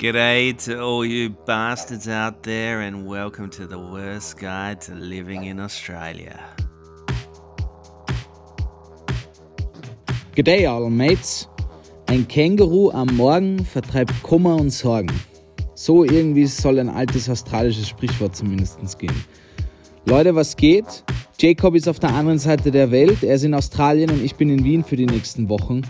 G'day to all you bastards out there, and welcome to the worst guide to living in Australia. G'day all mates. Ein Känguru am Morgen vertreibt Kummer und Sorgen. So irgendwie soll ein altes australisches Sprichwort zumindest gehen. Leute, was geht? Jacob ist auf der anderen Seite der Welt, er ist in Australien und ich bin in Wien für die nächsten Wochen.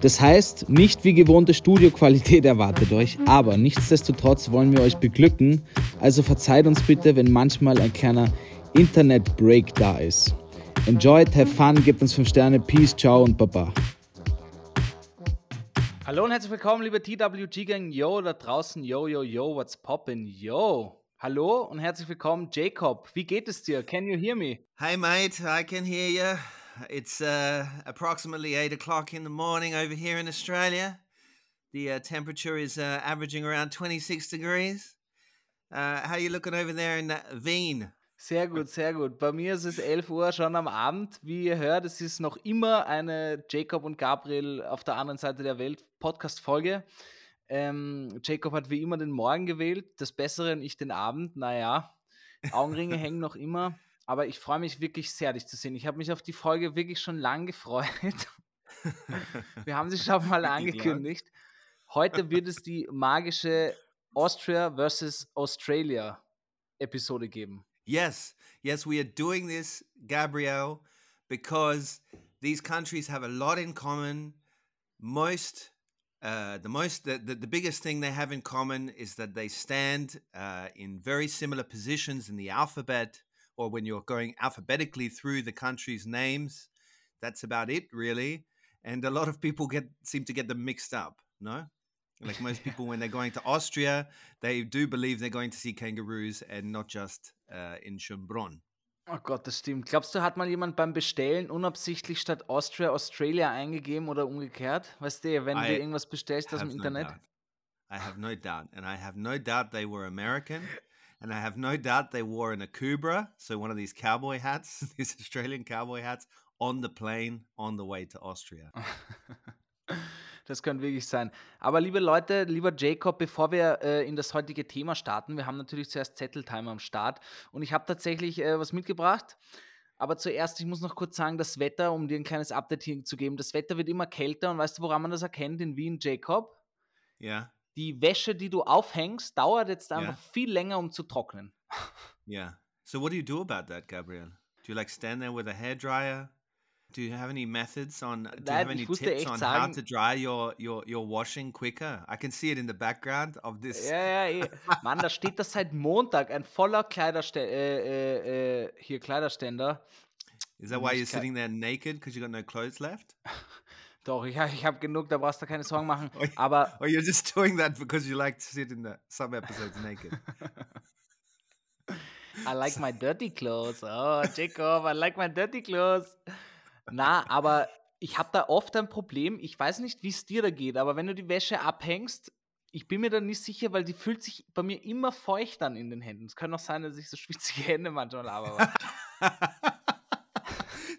Das heißt, nicht wie gewohnte Studioqualität erwartet euch, aber nichtsdestotrotz wollen wir euch beglücken, also verzeiht uns bitte, wenn manchmal ein kleiner Internet-Break da ist. Enjoyed, have fun, gebt uns 5 Sterne, Peace, ciao und Baba. Hallo und herzlich willkommen, liebe TWG-Gang. Yo, da draußen, yo, yo, yo, what's poppin', yo. Hallo und herzlich willkommen, Jacob. Wie geht es dir? Can you hear me? Hey, mate, I can hear you. It's uh, approximately 8 o'clock in the morning over here in Australia. The uh, temperature is uh, averaging around 26 degrees. Uh, how are you looking over there in Wien? Sehr gut, sehr gut. Bei mir ist es 11 Uhr schon am Abend. Wie ihr hört, es ist noch immer eine Jacob und Gabriel auf der anderen Seite der Welt Podcast-Folge. Ähm, Jacob hat wie immer den Morgen gewählt, das Bessere ich den Abend. Naja, Augenringe hängen noch immer. Aber ich freue mich wirklich sehr, dich zu sehen. Ich habe mich auf die Folge wirklich schon lang gefreut. Wir haben sie schon mal angekündigt. Heute wird es die magische Austria versus Australia Episode geben. Yes, yes, we are doing this, Gabriel, because these countries have a lot in common. Most, uh, the most, the, the, the, biggest thing they have in common is that they stand uh, in very similar positions in the alphabet or when you're going alphabetically through the country's names. That's about it, really. And a lot of people get seem to get them mixed up. No, like most people when they're going to Austria, they do believe they're going to see kangaroos and not just uh, in Schönbrunn. Oh Gott, das stimmt. Glaubst du, hat mal jemand beim Bestellen unabsichtlich statt Austria Australia eingegeben oder umgekehrt? Weißt du, wenn I du irgendwas bestellst aus dem Internet? I have no doubt. And I have no doubt they were American. And I have no doubt they wore an Akubra, so one of these cowboy hats, these Australian cowboy hats, on the plane on the way to Austria. Das könnte wirklich sein. Aber liebe Leute, lieber Jacob, bevor wir äh, in das heutige Thema starten, wir haben natürlich zuerst Zetteltimer am Start und ich habe tatsächlich äh, was mitgebracht. Aber zuerst, ich muss noch kurz sagen, das Wetter, um dir ein kleines Update zu geben, das Wetter wird immer kälter und weißt du, woran man das erkennt in Wien, Jacob? Ja die Wäsche, die du aufhängst, dauert jetzt einfach yeah. viel länger, um zu trocknen. Yeah. So what do you do about that, Gabriel? Do you like stand there with a hair dryer? Do you have any methods on? Do you have any tips on sagen, how to dry your your your washing quicker? I can see it in the background of this. Ja, ja, ja. Mann, da steht das seit Montag ein voller Kleiderständer, äh, äh, äh, hier Kleiderständer. Is that why you're sitting there naked because you got no clothes left? Doch, ich, ich habe genug, da brauchst du keine Sorgen machen. Aber. Or you're just doing that because you like to sit in the some episodes naked. I like my dirty clothes. Oh, Jacob, I like my dirty clothes. Na, aber ich habe da oft ein Problem. Ich weiß nicht, wie es dir da geht, aber wenn du die Wäsche abhängst, ich bin mir da nicht sicher, weil die fühlt sich bei mir immer feucht an in den Händen. Es kann auch sein, dass ich so schwitzige Hände manchmal habe.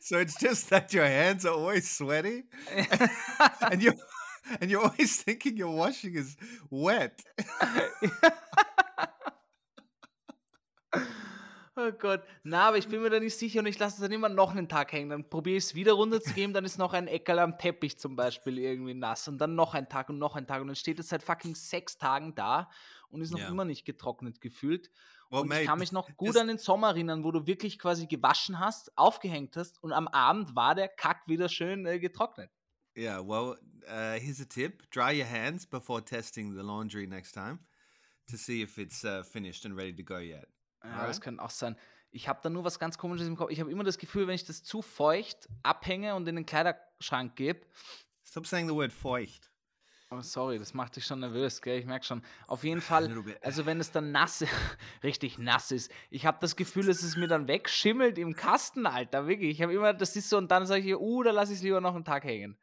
So it's just that your hands are always sweaty, and you and you're always thinking your washing is wet. Oh Gott. Na, aber ich bin mir da nicht sicher und ich lasse es dann immer noch einen Tag hängen. Dann probiere ich es wieder runterzugeben, dann ist noch ein Eckerl am Teppich zum Beispiel irgendwie nass und dann noch ein Tag und noch ein Tag und dann steht es seit fucking sechs Tagen da und ist noch yeah. immer nicht getrocknet gefühlt. Und ich kann mich noch gut an den Sommer erinnern, wo du wirklich quasi gewaschen hast, aufgehängt hast und am Abend war der Kack wieder schön äh, getrocknet. Yeah, well, uh, here's a tip. Dry your hands before testing the laundry next time to see if it's uh, finished and ready to go yet. Ja, right? das könnte auch sein. Ich habe da nur was ganz komisches im Kopf. Ich habe immer das Gefühl, wenn ich das zu feucht abhänge und in den Kleiderschrank gebe. Stop saying the word feucht. Oh, sorry, das macht dich schon nervös, gell? Ich merke schon. Auf jeden Fall, also wenn es dann nass, richtig nass ist, ich habe das Gefühl, dass es mir dann wegschimmelt im Kasten, Alter, wirklich. Ich habe immer, das ist so, und dann sage ich, uh, da lasse ich es lieber noch einen Tag hängen.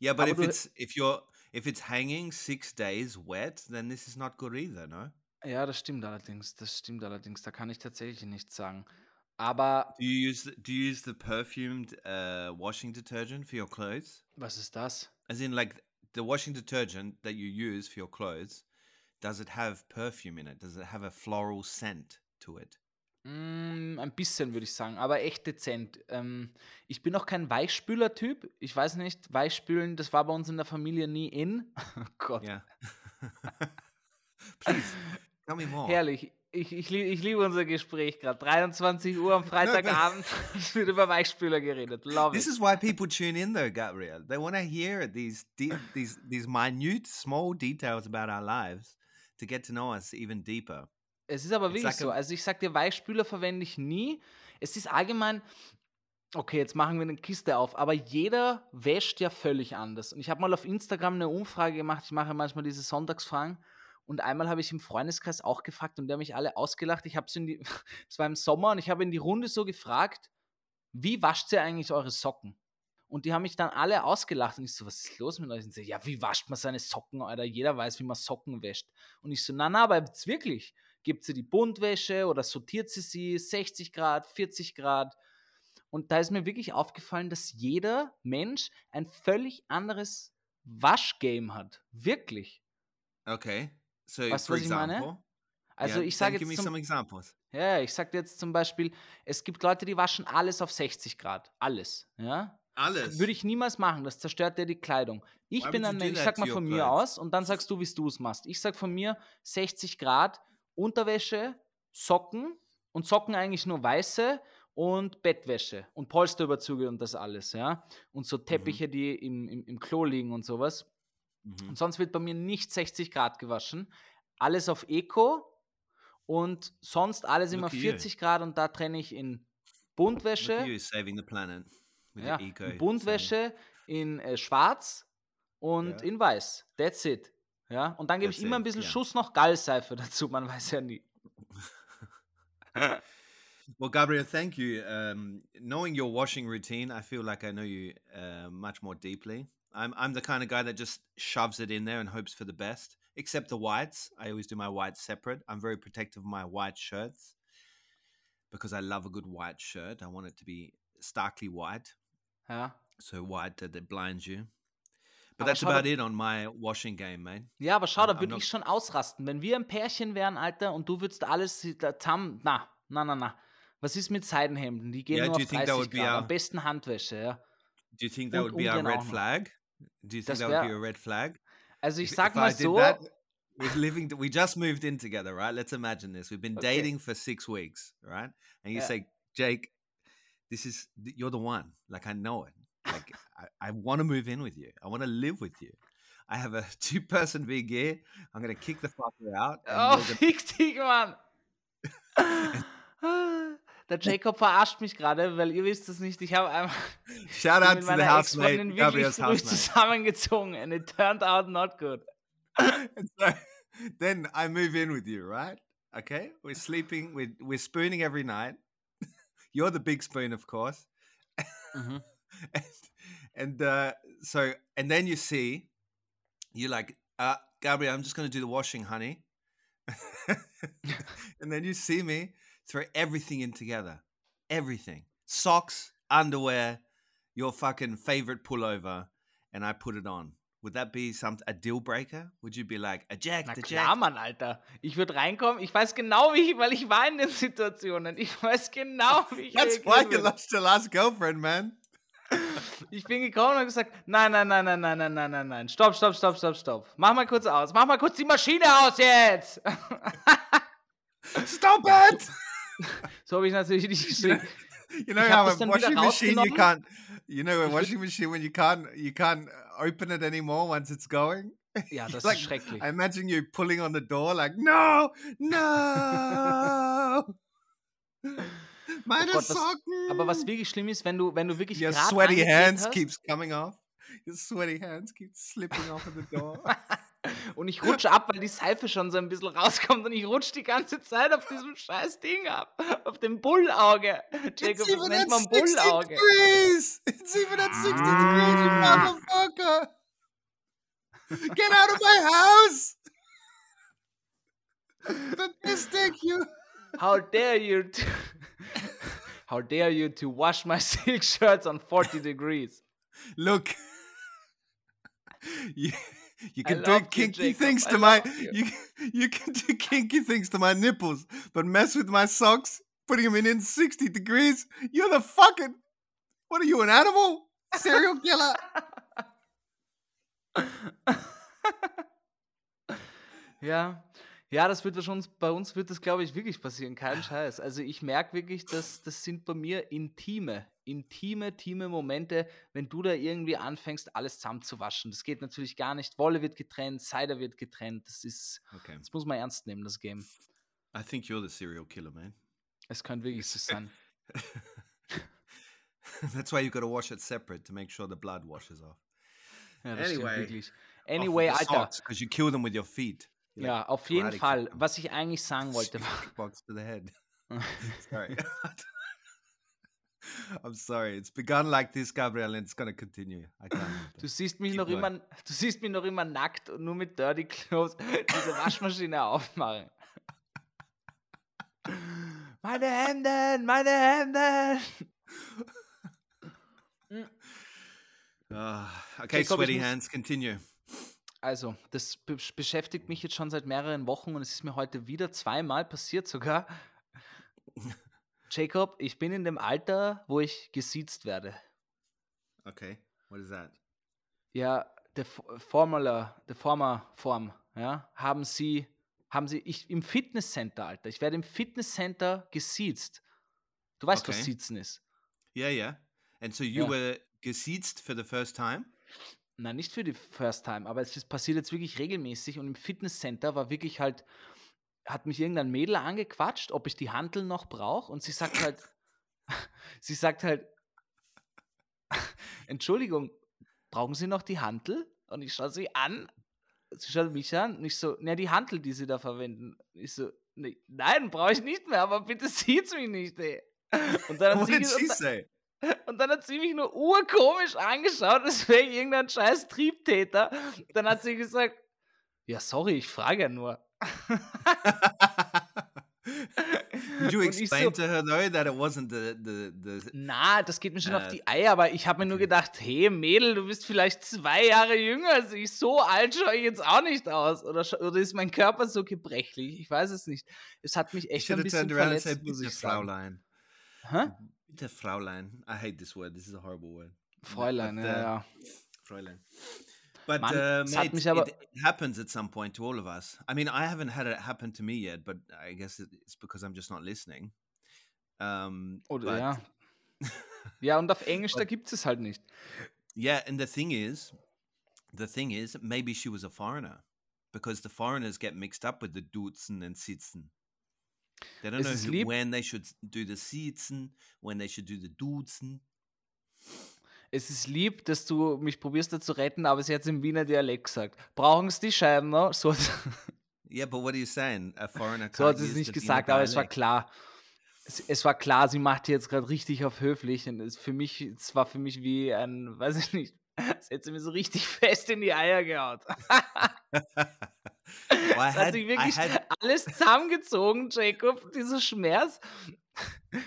yeah, but Aber if it's if you're if it's hanging six days wet, then this is not good either, no? Ja, das stimmt allerdings. Das stimmt allerdings. Da kann ich tatsächlich nichts sagen. Aber. Do you use the, do you use the perfumed uh, washing detergent for your clothes? Was ist das? As in like the washing detergent that you use for your clothes does it have perfume in it? Does it have a floral scent to it? Mm, ein bisschen würde ich sagen, aber echt dezent. Ähm, ich bin auch kein Weichspüler-Typ. Ich weiß nicht, Weichspülen, das war bei uns in der Familie nie in. Oh Gott. Yeah. Please tell me more. Herrlich. Ich, ich, lieb- ich liebe unser Gespräch gerade. 23 Uhr am Freitagabend wird über Weichspüler geredet. Love This it. is why people tune in, though, Gabriel. They want to hear these these these minute, small details about our lives to get to know us even deeper. Es ist aber wirklich like so. Also ich sag dir, Weichspüler verwende ich nie. Es ist allgemein, okay, jetzt machen wir eine Kiste auf, aber jeder wäscht ja völlig anders. Und ich habe mal auf Instagram eine Umfrage gemacht. Ich mache manchmal diese Sonntagsfragen. Und einmal habe ich im Freundeskreis auch gefragt und die haben mich alle ausgelacht. Ich habe so in die, es war im Sommer und ich habe in die Runde so gefragt, wie wascht ihr eigentlich eure Socken? Und die haben mich dann alle ausgelacht und ich so, was ist los mit euch? Und sie, ja, wie wascht man seine Socken, Alter? Jeder weiß, wie man Socken wäscht. Und ich so, na, na, aber jetzt wirklich. Gibt sie die Buntwäsche oder sortiert sie sie 60 Grad, 40 Grad? Und da ist mir wirklich aufgefallen, dass jeder Mensch ein völlig anderes Waschgame hat. Wirklich. Okay. So, Weißt du, was ich meine? example, Also yeah, ich sage give me jetzt zum, some examples. ja, ich sag dir jetzt zum Beispiel, es gibt Leute, die waschen alles auf 60 Grad. Alles. Ja? Alles. Würde ich niemals machen, das zerstört dir die Kleidung. Ich Why bin ein Mensch, ich sag mal von mir clothes? aus und dann sagst du, wie du es machst. Ich sag von mir 60 Grad, Unterwäsche, Socken und Socken eigentlich nur weiße und Bettwäsche und Polsterüberzüge und das alles, ja. Und so Teppiche, die im, im, im Klo liegen und sowas. Mhm. Und sonst wird bei mir nicht 60 Grad gewaschen. Alles auf Eco und sonst alles immer Look at you. 40 Grad und da trenne ich in Buntwäsche. you saving the planet Ja, in Buntwäsche, in äh, schwarz und Ja. in weiß. That's it. Ja, und dann gebe ich immer ein it, bisschen ja. Schuss noch Gallseife dazu, man weiß ja nie. Well, Gabriel, thank you. Um, knowing your washing routine, I feel like I know you uh, much more deeply. I'm I'm the kind of guy that just shoves it in there and hopes for the best. Except the whites, I always do my whites separate. I'm very protective of my white shirts because I love a good white shirt. I want it to be starkly white, Ja. so white that it blinds you. But Aber that's about it on my washing game, mate. Ja, aber schau, da würde ich schon ausrasten. Wenn wir ein Pärchen wären, Alter, und du würdest alles zusammen. Na, na, na, na. Was ist mit Seidenhemden? Die gehen Yeah, nur auf think that 30 would be Grad. our- Am besten Handwäsche, ja. Do you think that Und would be our red flag? Do you think Das that would be a red flag? Also ich If- sag if mal so, that, we're living. We just moved in together, right? Let's imagine this. We've been Okay. dating for six weeks, right? And you Yeah. say, Jake, this is you're the one. Like I know it. Like I, I want to move in with you. I want to live with you. I have a two-person VG. I'm gonna kick the fucker out. Oh, gonna- Mann! Der Jacob verarscht mich gerade, weil ihr wisst es nicht. Ich habe einfach Shout out mit to the meiner housemate, Ex-Freundin wirklich housemate. zusammengezogen and it turned out not good. So then I move in with you, right? Okay, we're sleeping. We're we're spooning every night. You're the big spoon, of course. Mhm. and, and uh, so and then you see you're like uh gabriel i'm just going to do the washing honey and then you see me throw everything in together everything socks underwear your fucking favorite pullover and i put it on would that be some a deal breaker would you be like eject Na eject klar, Mann, Alter. Ich würde reinkommen, ich weiß genau, wie ich, weil ich war in den Situationen. Ich weiß genau, wie ich that's why you lost your last girlfriend man Ich bin gekommen und gesagt, nein, nein, nein, nein, nein, nein, nein, nein, nein. Stopp, stopp, stopp, stopp, stopp. Mach mal kurz aus. Mach mal kurz die Maschine aus jetzt. stop it so habe ich natürlich nicht geschrieben. You know how das a washing machine you can't you know a washing machine when you can't you can't open it anymore once it's going? Ja, das Like, ist schrecklich. I imagine you pulling on the door like no, no. Meine Oh Gott, was- Socken. Aber was wirklich schlimm ist, wenn du, wenn du wirklich Your sweaty hands hast keeps coming off. Your sweaty hands keep slipping off of the door. Und ich rutsche ab, weil die Seife schon so ein bisschen rauskommt und ich rutsche die ganze Zeit auf diesem scheiß Ding ab. Auf dem Bullauge. Jacob, das nennt man 60 Bullauge. degrees. It's even at 60 degrees, you Ah. motherfucker. Get out of my house. Statistic, you. How dare you to, How dare you to wash my silk shirts on 40 degrees? Look, you, You can do you, kinky Jacob. things to my you. you. you can do kinky things to my nipples, but mess with my socks, putting them in in sixty degrees. You're the fucking. What are you, an animal? Serial killer? Ja, ja, das wird schon, bei uns wird das, glaube ich, wirklich passieren, kein Scheiß. Also ich merke wirklich, dass das sind bei mir intime, intime, intime Momente, wenn du da irgendwie anfängst, alles zusammenzuwaschen. Das geht natürlich gar nicht. Wolle wird getrennt, Cider wird getrennt. Das ist, Okay. das muss man ernst nehmen, das Game. I think you're the serial killer, man. Es könnte wirklich so sein. That's why you got to wash it separate to make sure the blood washes off. Ja, das Anyway, stimmt wirklich. Anyway, Alter. because you kill them with your feet. You, Ja, like, auf jeden Fall. Was ich eigentlich sagen wollte, war, Box to the head. Sorry. I'm sorry. It's begun like this, Gabriel, and it's gonna continue. I can't. help Du siehst mich Keep noch going. immer, du siehst mich noch immer nackt und nur mit Dirty Clothes diese Waschmaschine aufmachen. Meine Hemden, meine Hemden. Ah, okay, ich sweaty hands. Continue. Also, das be beschäftigt mich jetzt schon seit mehreren Wochen und es ist mir heute wieder zweimal passiert sogar. Jacob, ich bin in dem Alter, wo ich gesiezt werde. Okay, what is that? Ja, der F- Formula, der Former Form, ja, haben sie, haben sie, ich im Fitnesscenter, Alter, ich werde im Fitnesscenter gesiezt. Du weißt, was Okay. Siezen ist. Yeah, yeah. And so you Ja. were gesiezt for the first time. Nein, nicht für die First Time, aber es passiert jetzt wirklich regelmäßig und im Fitnesscenter war wirklich halt, hat mich irgendein Mädel angequatscht, ob ich die Hantel noch brauche und sie sagt halt, sie sagt halt, Entschuldigung, brauchen Sie noch die Hantel? Und ich schaue sie an, sie schaut mich an und ich so, na, die Hantel, die Sie da verwenden. Ich so, "Nee, nein, brauche ich nicht mehr, aber bitte sieht's mich nicht, ey. Und dann hat sie, und, say? und dann hat sie mich nur urkomisch angeschaut, als wäre ich irgendein scheiß Triebtäter. Dann hat sie gesagt, ja, sorry, ich frage ja nur. Did you explain so- to her though that it wasn't the the the? Na, das geht mir schon auf Äh, die Eier, aber ich habe mir nur okay. gedacht, hey Mädel, du bist vielleicht zwei Jahre jünger als ich, so alt schaue ich jetzt auch nicht aus. Oder, oder ist mein Körper so gebrechlich? Ich weiß es nicht. Es hat mich echt ein bisschen verletzt, said, muss "Bitte, ich. Fraulein." Hä? Bitte, Fraulein. I hate this word. This is a horrible word. Fräulein, but, ja, uh, ja. Fräulein. But Mann, uh, mate, mich aber- it, it happens at some point to all of us. I mean, I haven't had it happen to me yet, but I guess it's because I'm just not listening. Um, Oder but ja. Ja, und auf Englisch, da gibt es halt nicht. yeah, and the thing is, the thing is, maybe she was a foreigner, because the foreigners get mixed up with the duzen and sitzen. They don't Es know who, when they should do the sitzen, when they should do the duzen. Es ist lieb, dass du mich probierst da zu retten, aber sie hat es im Wiener Dialekt gesagt. Brauchen Sie die Scheiben noch? So, so Yeah, but what are you saying? A foreigner hat can't sie es nicht gesagt, aber es war klar. Es, es war klar, sie macht jetzt gerade richtig auf höflich und es für mich, es war für mich wie ein, weiß ich nicht, es hätte sie mir so richtig fest in die Eier gehaut. Well, Es hat had- sich wirklich had- alles zusammengezogen, Jacob, dieser Schmerz.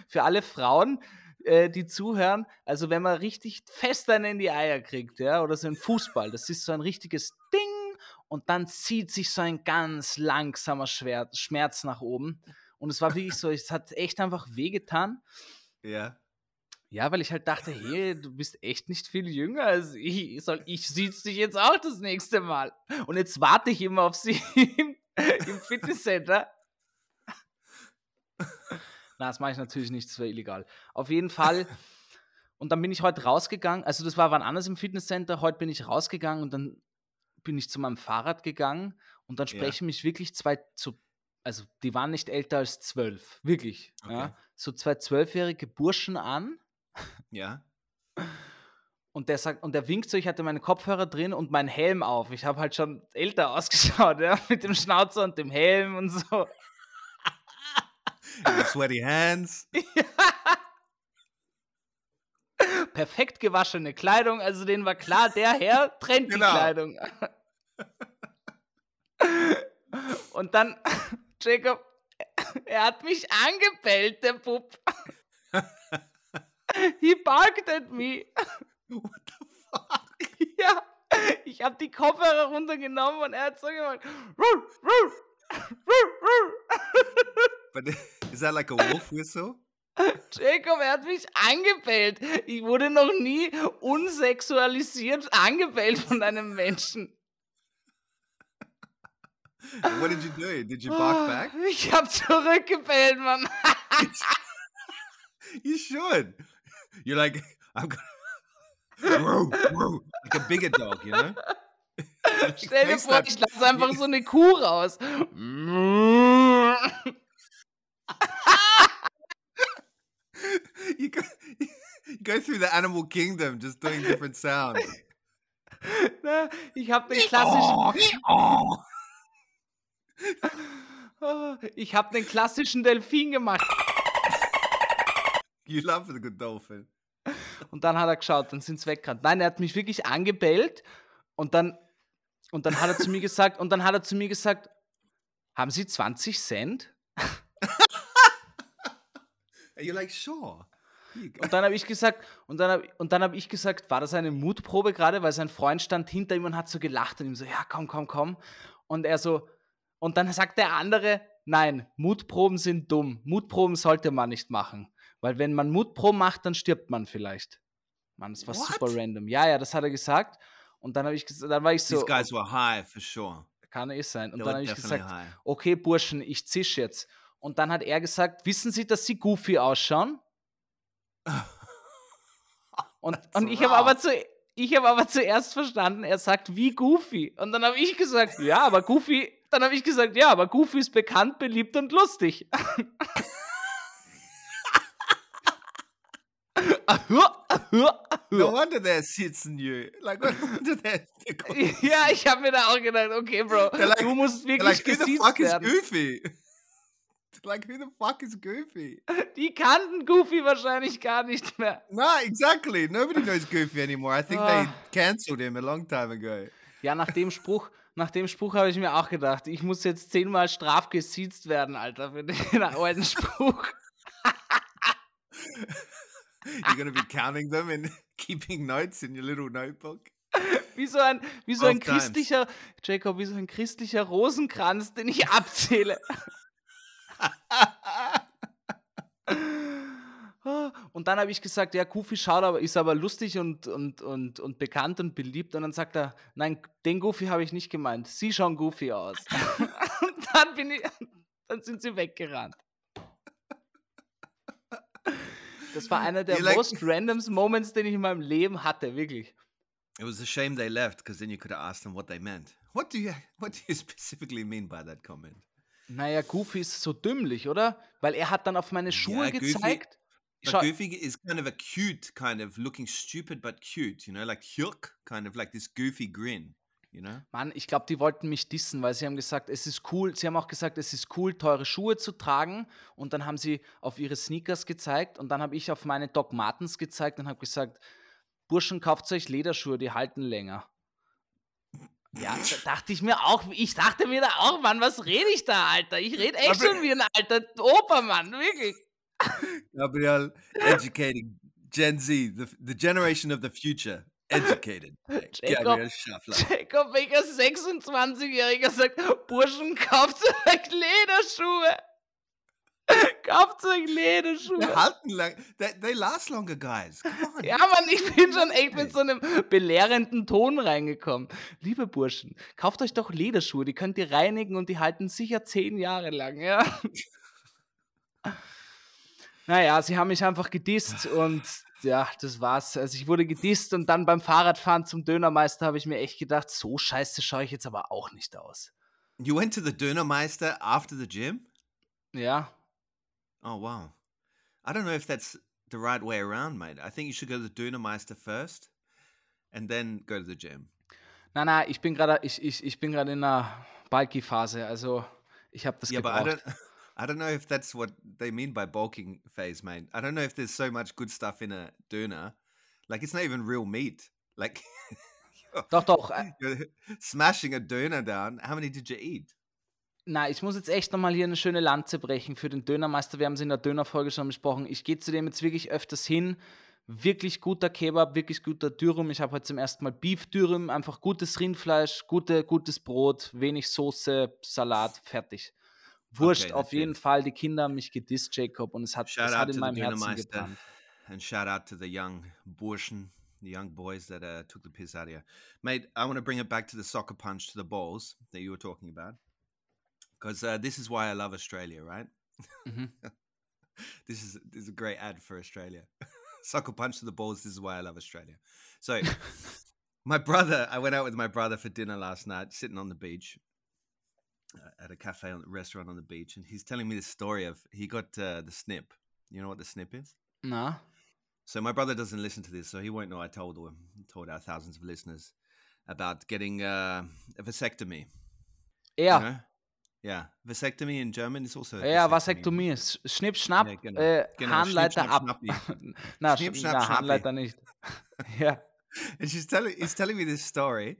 Für alle Frauen, äh, die zuhören, also wenn man richtig fest einen in die Eier kriegt, ja, oder so ein Fußball, das ist so ein richtiges Ding und dann zieht sich so ein ganz langsamer Schmerz nach oben. Und es war wirklich so, es hat echt einfach wehgetan. Yeah. Ja, weil ich halt dachte, hey, du bist echt nicht viel jünger als ich. Soll ich sieh's dich jetzt auch das nächste Mal. Und jetzt warte ich immer auf sie im, im Fitnesscenter. Na, das mache ich natürlich nicht, das wäre illegal. Auf jeden Fall. Und dann bin ich heute rausgegangen. Also, das war wann anders im Fitnesscenter. Heute bin ich rausgegangen und dann bin ich zu meinem Fahrrad gegangen und dann Ja. sprechen mich wirklich zwei zu. Also, die waren nicht älter als zwölf. Wirklich. Okay. Ja, so zwei zwölfjährige Burschen an. Yeah. Und der sagt, und der winkt so, ich hatte meine Kopfhörer drin und meinen Helm auf. Ich habe halt schon älter ausgeschaut, ja, mit dem Schnauzer und dem Helm und so. Sweaty hands. Perfekt gewaschene Kleidung, also denen war klar, der Herr trennt Genau. die Kleidung. Und dann, Jacob, er hat mich angebellt, der Bub. He barked at me. What the fuck? Ja, Ich habe die Kopfhörer runtergenommen und er hat so gemacht. But is that like a wolf whistle? Jacob, er hat mich angebellt. Ich wurde noch nie unsexualisiert angebellt von einem Menschen. What did you do? Did you bark back? Ich habe zurückgebellt, Mann. You should. You're like, I'm gonna. Row, row, like a bigger dog, you know? Stell dir vor, ich lasse einfach so eine Kuh raus. you, go, you go through the animal kingdom just doing different sounds. Na, Ich habe den klassischen, Oh, oh. ich habe den klassischen Delfin gemacht. You love the good dolphin. Und dann hat er geschaut, dann sind sie weggerannt. Nein, er hat mich wirklich angebellt und dann, und dann hat er zu mir gesagt, und dann hat er zu mir gesagt, haben Sie 20 Cent? And you're like, sure. Und dann habe ich gesagt, und dann habe und dann hab ich gesagt, war das eine Mutprobe gerade, weil sein Freund stand hinter ihm und hat so gelacht und ihm so, ja, komm, komm, komm. Und er so, und dann sagt der andere, nein, Mutproben sind dumm. Mutproben sollte man nicht machen. Weil wenn man Mutproben macht, dann stirbt man vielleicht. Mann, das war What? super random. Ja, ja, das hat er gesagt. Und dann habe ich gesagt, dann war ich so, These guys were high for sure. kann es sein. Und They dann habe ich gesagt, high. okay, Burschen, ich zisch jetzt. Und dann hat er gesagt, wissen Sie, dass Sie goofy ausschauen? Und, und ich habe aber, zu, ich aber zuerst verstanden, er sagt wie Goofy. Und dann habe ich gesagt, ja, aber Goofy, dann habe ich gesagt, ja, aber Goofy ist bekannt, beliebt und lustig. No wonder they're sitzing you. Like, what wonder they're, ja, ich habe mir da auch gedacht, okay, Bro, like- du musst wirklich like, who the gesiezt fuck is werden. Goofy? like, who the fuck is Goofy? Die kannten Goofy wahrscheinlich gar nicht mehr. No, exactly. Nobody knows Goofy anymore. I think they Ah. cancelled him a long time ago. Ja, nach dem Spruch, nach dem Spruch habe ich mir auch gedacht, ich muss jetzt zehnmal strafgesiezt werden, Alter, für den alten Spruch. You're gonna be counting them and keeping notes in your little notebook. Wie so ein, wie so ein times. christlicher, Jacob, wie so ein christlicher Rosenkranz, den ich abzähle. Und dann habe ich gesagt, ja, Goofy schaut aber, ist aber lustig und, und, und, und bekannt und beliebt. Und dann sagt er, nein, den Goofy habe ich nicht gemeint. Sie schauen Goofy aus. und dann bin ich, dann sind sie weggerannt. Das war einer der like- most random Moments, den ich in meinem Leben hatte, wirklich. It was a shame they left because then you could have asked them what they meant. What do you What do you specifically mean by that comment? Naja, Goofy ist so dümmlich, oder? Weil er hat dann auf meine Schuhe Ja, gezeigt. But Goofy is kind of a cute, kind of looking stupid but cute. You know, like Hyuk, kind of like this goofy grin. You know. Mann, ich glaube, die wollten mich dissen, weil sie haben gesagt, es ist cool. Sie haben auch gesagt, es ist cool, teure Schuhe zu tragen. Und dann haben sie auf ihre Sneakers gezeigt und dann habe ich auf meine Doc Martens gezeigt und habe gesagt, Burschen, kauft euch Lederschuhe, die halten länger. Ja, da dachte ich mir auch, ich dachte mir da auch, Mann, was rede ich da, Alter? Ich rede echt schon wie ein alter Opa, Mann, wirklich. Gabriel, educating Gen Z, the, the generation of the future, educated. Jacob. Gabriel Schaffler. Jacob, welcher 26-Jähriger sagt, Burschen, kauft euch Lederschuhe. kauft euch Lederschuhe. They halten lang- they, they last longer, guys. Come on. Ja, Mann, ich bin schon echt mit so einem belehrenden Ton reingekommen. Liebe Burschen, kauft euch doch Lederschuhe, die könnt ihr reinigen und die halten sicher zehn Jahre lang, ja. Naja, sie haben mich einfach gedisst und ja, das war's. Also ich wurde gedisst und dann beim Fahrradfahren zum Dönermeister habe ich mir echt gedacht, so scheiße schaue ich jetzt aber auch nicht aus. You went to the Dönermeister after the gym? Ja, Oh, wow. I don't know if that's the right way around, mate. I think you should go to the Dönermeister first and then go to the gym. nein, nein, ich bin gerade ich, ich, ich bin gerade in einer Bulky-Phase, also ich habe das yeah, but I don't. I don't know if that's what they mean by bulking phase, mate. I don't know if there's so much good stuff in a döner. Like it's not even real meat. Like Doch, doch, äh, you're smashing a döner down. How many did you eat? Na, ich muss jetzt echt nochmal hier eine schöne Lanze brechen für den Dönermeister. Wir haben es in der Dönerfolge schon besprochen. Ich gehe zu dem jetzt wirklich öfters hin, Wirklich guter Kebab, wirklich guter Dürüm. Ich habe heute zum ersten Mal Beef Dürüm, einfach gutes Rindfleisch, gute, gutes Brot, wenig Soße, Salat, fertig. Wurscht, Okay, auf jeden. Fall. Die Kinder haben mich gedisst, Jacob, und es hat, Shout es hat in meinem Herzen gebrannt. and shout out to the young Burschen, the young boys that uh, took the piss out of you. Mate, I want to bring it back to the soccer punch to the balls that you were talking about. Because uh, this is why I love Australia, right? Mhm. This is, this is a great ad for Australia. soccer punch to the balls, this is why I love Australia. So, my brother, I went out with my brother for dinner last night, sitting on the beach uh, at a cafe on restaurant on the beach, and he's telling me the story of he got uh, the snip. You know what the snip is? Na? So my brother doesn't listen to this, so he won't know. I told him, told our thousands of listeners about getting uh, a vasectomy. you Er, know? Yeah, vasectomy in German is also ja, vasectomy. Vasektomie. S- Schnipp, schnapp, Ja, genau. äh, Genau, Harnleiter schnipp, ab. schnapp, schnappi. na, Schnipp, sch- schnapp, na. Harnleiter nicht. ja. and she's telling he's telling me this story,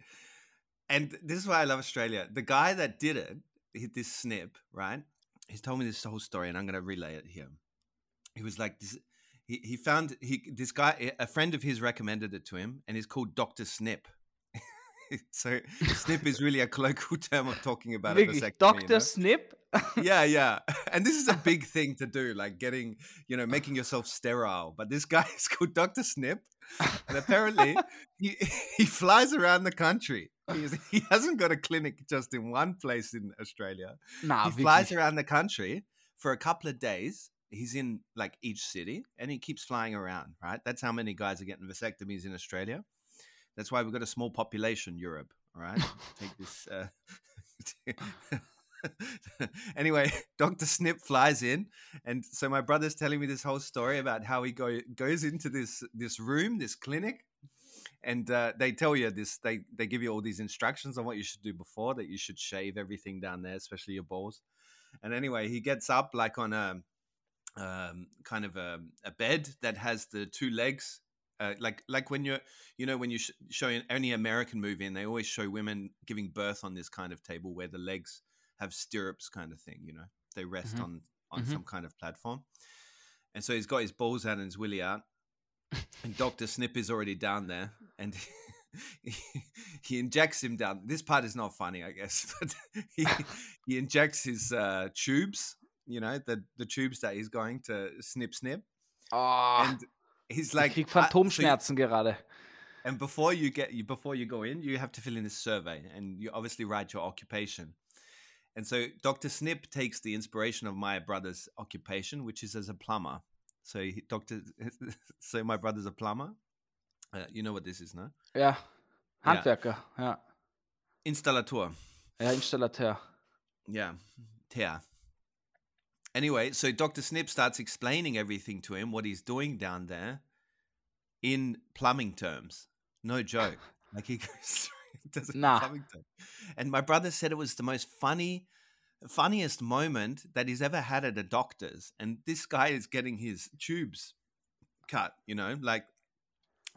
and this is why I love Australia. The guy that did it, he- this snip, right? He's told me this whole story, and I'm going to relay it here. He was like this. He, he found he this guy a friend of his recommended it to him, and he's called Doctor Snip. so snip is really a colloquial term of talking about a Wirklich, vasectomy. you Dr. know? Snip? yeah, yeah. And this is a big thing to do, like getting, you know, making yourself sterile. But this guy is called Dr. Snip. And apparently he, he flies around the country. He's, he hasn't got a clinic just in one place in Australia. Na, he flies around the country for a couple of days. He's in like each city and he keeps flying around, right? That's how many guys are getting vasectomies in Australia. That's why we've got a small population, Europe. All right. Take this. Uh, anyway, Dr. Snip flies in. And so my brother's telling me this whole story about how he go, goes into this, this room, this clinic, and uh, they tell you this they they give you all these instructions on what you should do before that you should shave everything down there especially your balls and anyway he gets up like on a um, kind of a, a bed that has the two legs uh, like like when you're you know when you sh- show in any american movie and they always show women giving birth on this kind of table where the legs have stirrups kind of thing you know they rest Mhm. on on Mhm. some kind of platform and so he's got his balls out and his willy out and Dr. Snip is already down there and he, he injects him down. This part is not funny, I guess, but he, he injects his uh, tubes, you know, the, the tubes that he's going to snip, snip. Oh, And he's ich like, krieg "Ah, so you- Phantomschmerzen gerade. and before you get before you go in, you have to fill in this survey, and you obviously write your occupation. And so Dr. Snip takes the inspiration of my brother's occupation, which is as a plumber. So he, Dr. so my brother's a plumber. Uh, you know what this is, no? Ja, Handwerker. Ja, Installator. ja Installateur. Yeah, yeah. Anyway, so Dr. Snip starts explaining everything to him, what he's doing down there, in plumbing terms. No joke. Like he goes through, Nah. plumbing terms. And my brother said it was the most funny, funniest moment that he's ever had at a doctor's. And this guy is getting his tubes cut, you know, like.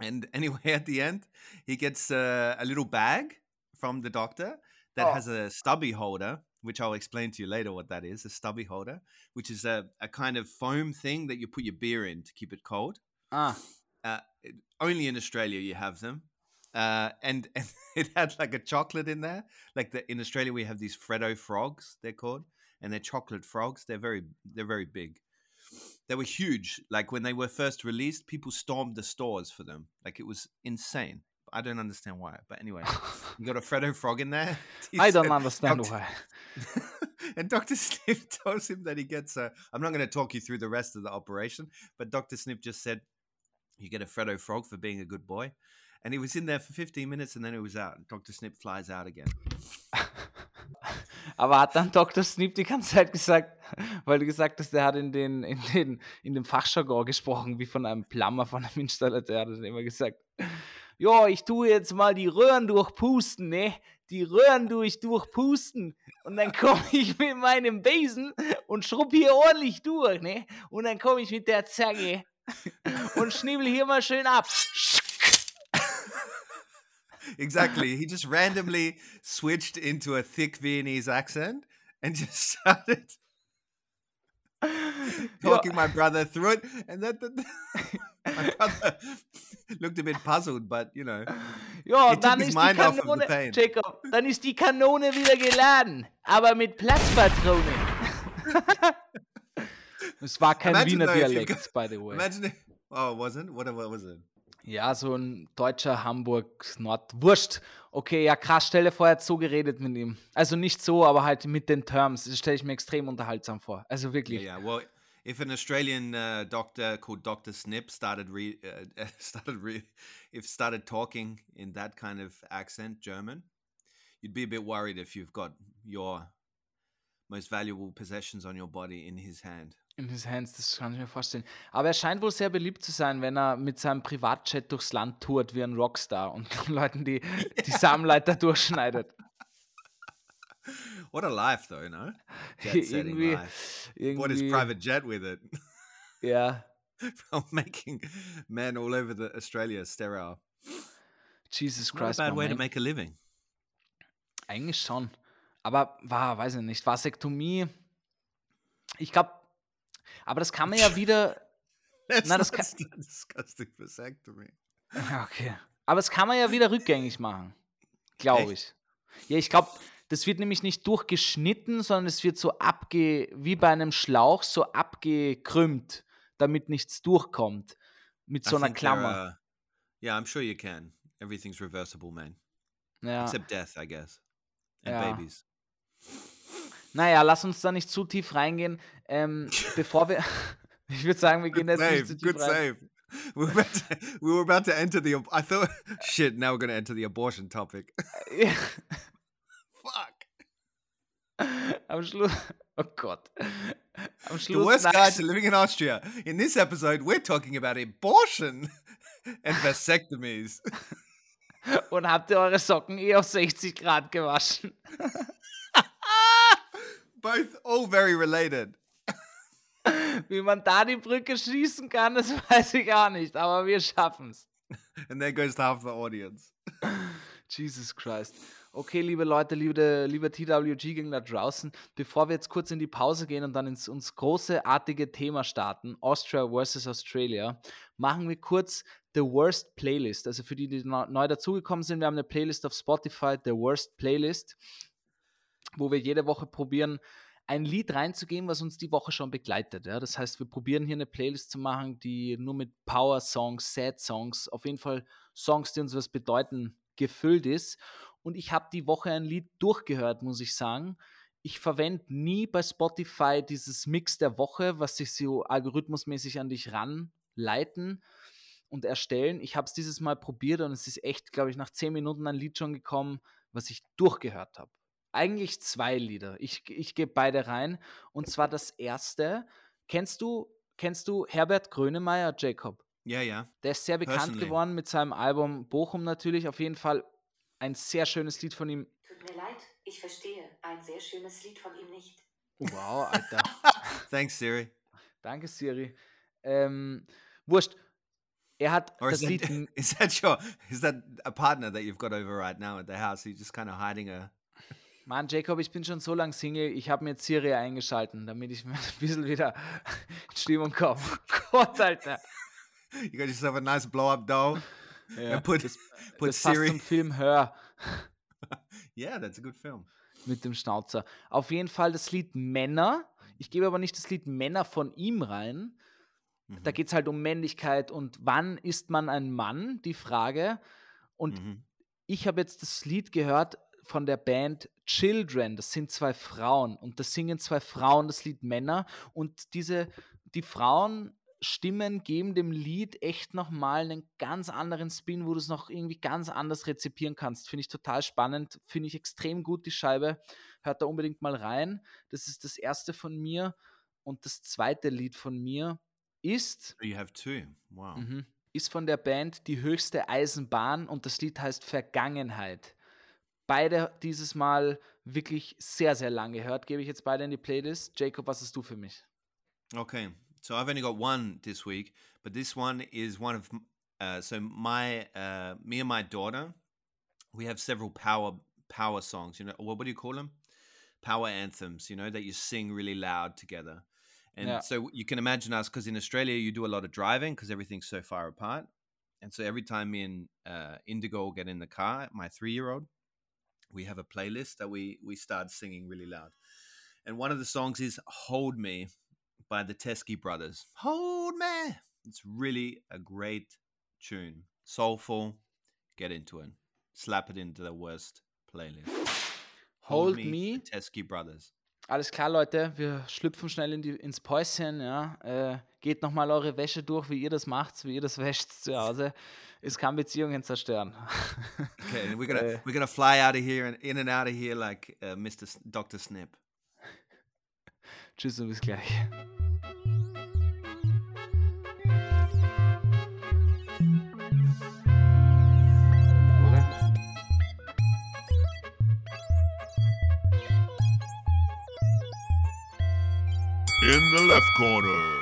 And anyway, at the end, he gets uh, a little bag from the doctor that Oh. has a stubby holder, which I'll explain to you later what that is a stubby holder, which is a, a kind of foam thing that you put your beer in to keep it cold. Ah, Uh, it- only in Australia you have them. Uh, and, and it had like a chocolate in there. Like the, in Australia, we have these Freddo frogs, they're called, and they're chocolate frogs. They're very, they're very big. They were huge. Like when they were first released, people stormed the stores for them. Like it was insane. I don't understand why, but anyway, you got a Fredo frog in there. I don't understand why. and Dr. Snip tells him that he gets a. I'm not going to talk you through the rest of the operation, but Dr. Snip just said, You get a Fredo frog for being a good boy. And he was in there for 15 minutes and then he was out. Dr. Snip flies out again. Aber hat dann Dr. Snip die ganze Zeit gesagt, weil du gesagt hast, der hat in, den, in, den, in dem Fachjargon gesprochen, wie von einem Plummer, von einem Installateur, hat er immer gesagt, ja, ich tue jetzt mal die Röhren durchpusten, ne? Die Röhren durch durchpusten. Und dann komme ich mit meinem Besen und schrubb hier ordentlich durch, ne? Und dann komme ich mit der Zange und schnibbel hier mal schön ab. exactly. He just randomly switched into a thick Viennese accent and just started talking my brother through it. And that, that My brother looked a bit puzzled, but you know. Ja, dann ist Kanone. Jacob, dann ist die Kanone wieder geladen, aber mit Platzpatronen. Es war kein Imagine Wiener Dialekt, by the way. Imagine oh, wasn't? What, what was it? Ja, so ein deutscher Hamburg Nord. Wurscht. Okay, ja, krass, stell dir vor, er hat so geredet mit ihm. Also nicht so, aber halt mit den Terms. Das stelle ich mir extrem unterhaltsam vor. Also wirklich. Yeah, yeah. Well, if an Australian uh, doctor called Doctor Snip started re uh, started re if started talking in that kind of accent, German, you'd be a bit worried if you've got your most valuable possessions on your body in his hand. In his hands, das kann ich mir vorstellen. Aber er scheint wohl sehr beliebt zu sein, wenn er mit seinem Privatjet durchs Land tourt wie ein Rockstar und Leuten die, die Samleiter durchschneidet. What a life, though, you know. Irgendwie, life. Bought his irgendwie, private jet with it, ja, from making men all over the Australia sterile. Jesus Not a Christ. bad man, way to mein- make a living. Eigentlich schon. Aber war, weiß ich nicht, Vasektomie. Ich glaube, aber das kann man ja wieder. That's Na, das kann- disgusting vasectomy. Okay. Aber das kann man ja wieder rückgängig machen. Glaube ich. Ja, ich glaube, das wird nämlich nicht durchgeschnitten, sondern es wird so abge, wie bei einem Schlauch, so abgekrümmt, damit nichts durchkommt. Mit I so einer think they're, Klammer. uh, yeah, I'm sure you can. Everything's reversible, man. Ja. Except death, I guess. And Ja. babies. Naja, lass uns da nicht zu tief reingehen. Ähm, bevor wir. Ich würde sagen, wir gehen jetzt nicht zu save. tief Good rein. save. We were, about to, we were about to enter the. I thought, shit. Now we're going to enter the abortion topic. Fuck. Am Schluss. Oh Gott. Am The Schluss. worst nein. guide to living in Austria. In this episode, we're talking about abortion and vasectomies. Und habt ihr eure Socken eh auf 60 Grad gewaschen? Both all very related. Wie man da die Brücke schießen kann, das weiß ich auch nicht, aber wir schaffen's. And there goes half the audience. Jesus Christ. Okay, liebe Leute, liebe, liebe da draußen, bevor wir jetzt kurz in die Pause gehen und dann ins uns großartige Thema starten, Austria versus Australia, machen wir kurz The Worst Playlist. Also für die, die neu dazugekommen sind, wir haben eine Playlist auf Spotify, The Worst Playlist, wo wir jede Woche probieren, ein Lied reinzugeben, was uns die Woche schon begleitet. Ja? Das heißt, wir probieren hier eine Playlist zu machen, die nur mit Power-Songs, Sad-Songs, auf jeden Fall Songs, die uns was bedeuten, gefüllt ist. Und ich habe die Woche ein Lied durchgehört, muss ich sagen. Ich verwende nie bei Spotify dieses Mix der Woche, was sich so algorithmusmäßig an dich ranleiten und erstellen. Ich habe es dieses Mal probiert und es ist echt, glaube ich, nach zehn Minuten ein Lied schon gekommen, was ich durchgehört habe. Eigentlich zwei Lieder. Ich, ich gebe beide rein. Und zwar das erste. Kennst du, kennst du Herbert Grönemeyer, Jacob? Yeah, yeah. Der ist sehr bekannt Personally. geworden mit seinem Album Bochum natürlich. Auf jeden Fall ein sehr schönes Lied von ihm. Tut mir leid, ich verstehe ein sehr schönes Lied von ihm nicht. Wow, Alter. Thanks, Siri. Danke, Siri. Ähm, wurscht. Er hat Or is das that, Lied. is that your is that a partner that you've got over right now at the house? You're just kind of hiding a. Mann, Jacob, ich bin schon so lange Single. Ich habe mir jetzt Siri eingeschalten, damit ich ein bisschen wieder in Stimmung komme. Gott, Alter. You got yourself a nice blow up doll. Ja, And put das, put das passt Siri. zum Film Hör Yeah, that's a good film. mit dem Schnauzer. Auf jeden Fall das Lied Männer. Ich gebe aber nicht das Lied Männer von ihm rein. Da Mhm. geht es halt um Männlichkeit und wann ist man ein Mann, die Frage. Und Mhm. ich habe jetzt das Lied gehört von der Band Children. Das sind zwei Frauen und das singen zwei Frauen das Lied Männer. Und diese, die Frauenstimmen geben dem Lied echt nochmal einen ganz anderen Spin, wo du es noch irgendwie ganz anders rezipieren kannst. Finde ich total spannend. Finde ich extrem gut, die Scheibe. Hört da unbedingt mal rein. Das ist das erste von mir. Und das zweite Lied von mir ist you have two. Wow. Mhm. Ist von der Band Die höchste Eisenbahn und das Lied heißt Vergangenheit. Beide dieses Mal wirklich sehr, sehr lang gehört. Gebe ich jetzt beide in die Playlist. Jacob, was hast du für mich? Okay, so I've only got one this week, but this one is one of uh, so my uh, me and my daughter, we have several power power songs. You know, what, what do you call them? Power anthems. You know that you sing really loud together, And Yeah. so you can imagine us because in Australia you do a lot of driving because everything's so far apart. And so every time me and uh, Indigo get in the car, my three-year-old, we have a playlist that we we start singing really loud. And one of the songs is "Hold Me" by the Teskey Brothers. Hold me. It's really a great tune, soulful. Get into it. Slap it into the worst playlist. Hold Me. the Teskey Brothers. Alles klar, Leute, wir schlüpfen schnell in die, ins Päuschen. Ja. Äh, geht nochmal eure Wäsche durch, wie ihr das macht, wie ihr das wäscht zu Hause. Es kann Beziehungen zerstören. Okay, and we're gonna Uh, we're gonna fly out of here and in and out of here like uh, Mr. S- Dr. Snip. Tschüss und bis gleich. In the left corner,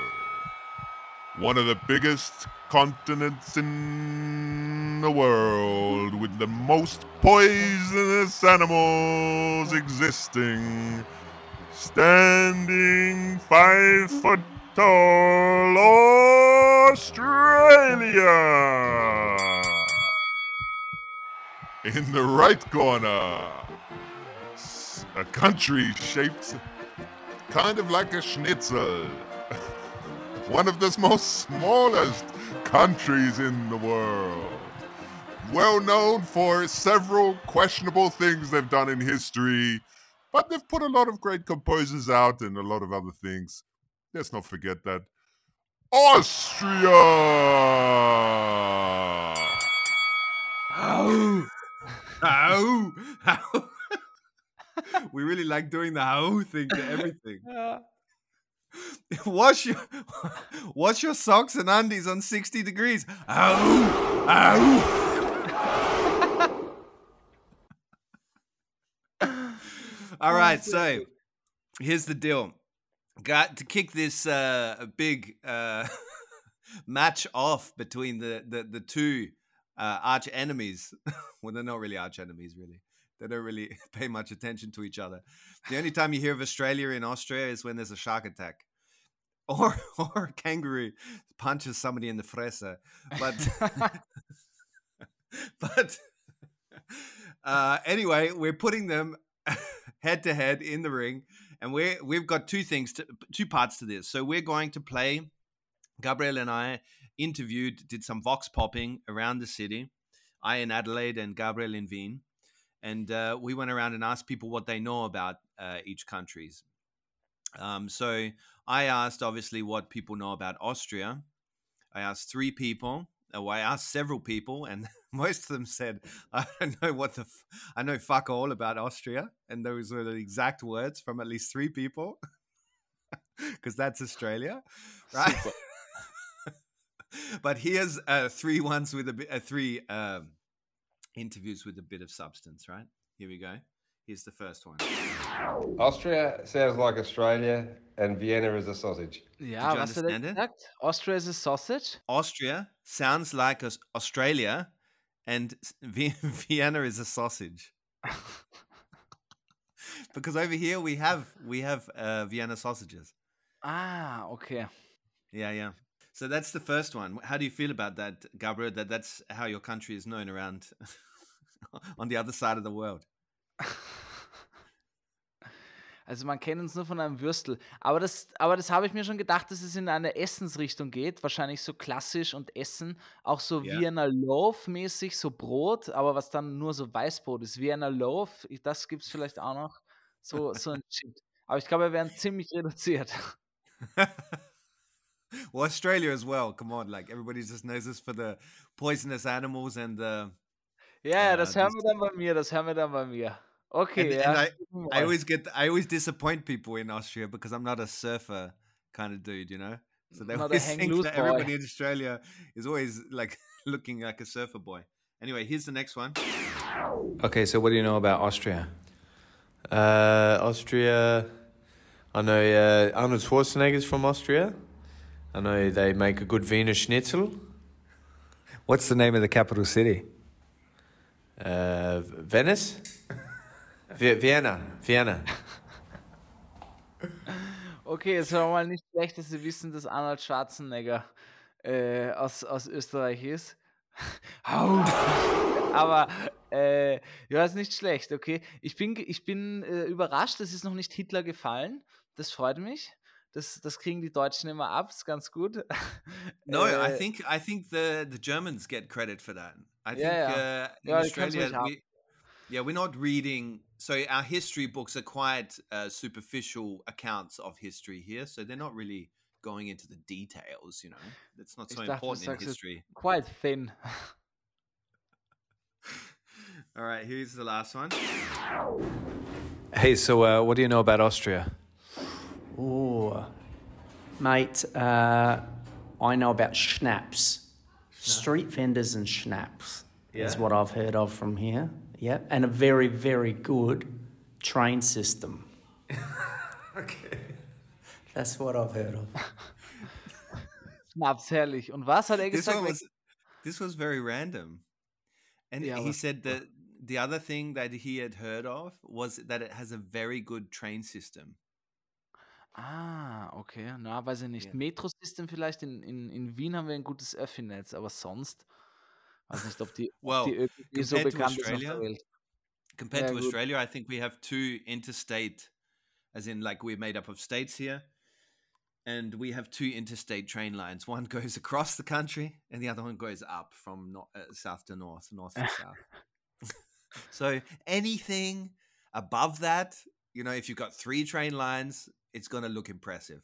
one of the biggest continents in the world with the most poisonous animals existing. Standing five foot tall, Australia. In the right corner, a country shaped kind of like a schnitzel. One of the most smallest countries in the world. Well known for several questionable things they've done in history, but they've put a lot of great composers out and a lot of other things. Let's not forget that. Austria! Ow! Ow! we really like doing the how thing to everything. wash your wash your socks and undies on 60 degrees. Ow! Ow! All right, so here's the deal. Got to kick this uh, big uh, match off between the the, the two uh, arch enemies. well, they're not really arch enemies, really. They don't really pay much attention to each other. The only time you hear of Australia in Austria is when there's a shark attack, or or a kangaroo punches somebody in the fresa. But but uh, anyway, we're putting them head to head in the ring, and we we've got two things, to, two parts to this. So we're going to play. Gabriel and I interviewed, did some vox popping around the city. I in Adelaide and Gabriel in Wien, and uh, we went around and asked people what they know about uh, each countries. Um, so I asked, obviously, what people know about Austria. I asked three people. Well, I asked several people, and most of them said, "I don't know what the, f- I know fuck all about Austria," and those were the exact words from at least three people, because that's Australia, right? but here's uh, three ones with a uh, three um, interviews with a bit of substance, right? Here we go. Here's the first one. Austria sounds like Australia, and Vienna is a sausage. Ja, you was hat er understand it? gesagt? Austria is a sausage? Austria sounds like Australia, and Vienna is a sausage. because over here we have we have uh, Vienna sausages. Ah, okay. Yeah, yeah. So that's the first one. How do you feel about that, Gabriel? That that's how your country is known around on the other side of the world. Also man kennt uns nur von einem Würstel. Aber das, aber das habe ich mir schon gedacht, dass es in eine Essensrichtung geht. Wahrscheinlich so klassisch und Essen. Auch so Ja. Vienna Loaf mäßig, so Brot, aber was dann nur so Weißbrot ist. Vienna Loaf, das gibt es vielleicht auch noch. So, so ein Shit. Aber ich glaube, wir werden ziemlich reduziert. well, Australia as well. Come on, like everybody just knows this for the poisonous animals and the. Ja, ja, Ja, das hören wir dann bei mir, das hören wir dann bei mir. Okay, And, ja. and I, I always get, I always disappoint people in Austria because I'm not a surfer kind of dude, you know. So they Not always hang think loose that boy. everybody in Australia is always like looking like a surfer boy. Anyway, here's the next one. Okay, so what do you know about Austria? Uh, Austria, I know uh, Arnold Schwarzenegger's from Austria. I know they make a good Wiener Schnitzel. What's the name of the capital city? Uh, Venice? Vi- Vienna, Vienna. Okay, es war mal nicht schlecht, dass Sie wissen, dass Arnold Schwarzenegger äh, aus, aus Österreich ist. Aber äh, ja, ist nicht schlecht, okay. Ich bin, ich bin äh, überrascht, es ist noch nicht Hitler gefallen. Das freut mich. Das, das kriegen die Deutschen immer ab, ist ganz gut. No, I Äh, think I think the the Germans get credit for that. I think Yeah, uh, in Yeah, Australia, we, yeah, we're not reading. So our history books are quite uh, superficial accounts of history here. So they're not really going into the details. You know, it's not Ich so dachte, important in history. Quite thin. All right, here's the last one. Hey, so uh, what do you know about Austria? Oh, mate, uh, I know about schnapps. Street vendors and schnapps is Yeah? what I've heard of from here. Yep, and a very, very good train system. Okay. That's what I've heard of. Schnaps, herrlich. Und was hat er This gesagt? one was this was very random, and Yeah, he was- said that the other thing that he had heard of was that it has a very good train system. Ah, okay. Na, weiß ich nicht. Ja. Metro-System vielleicht. In, in, in Wien haben wir ein gutes Öffi-Netz, aber sonst weiß nicht, ob die, ob Well, die ÖPG so compared to bekannt ist auf Australia, der Welt. Compared Yeah, to. Australia, I think we have two interstate, as in like we're made up of states here, and we have two interstate train lines. One goes across the country, and the other one goes up from no- uh, south to north, north to south. so anything above that, you know, if you've got three train lines, it's to look impressive.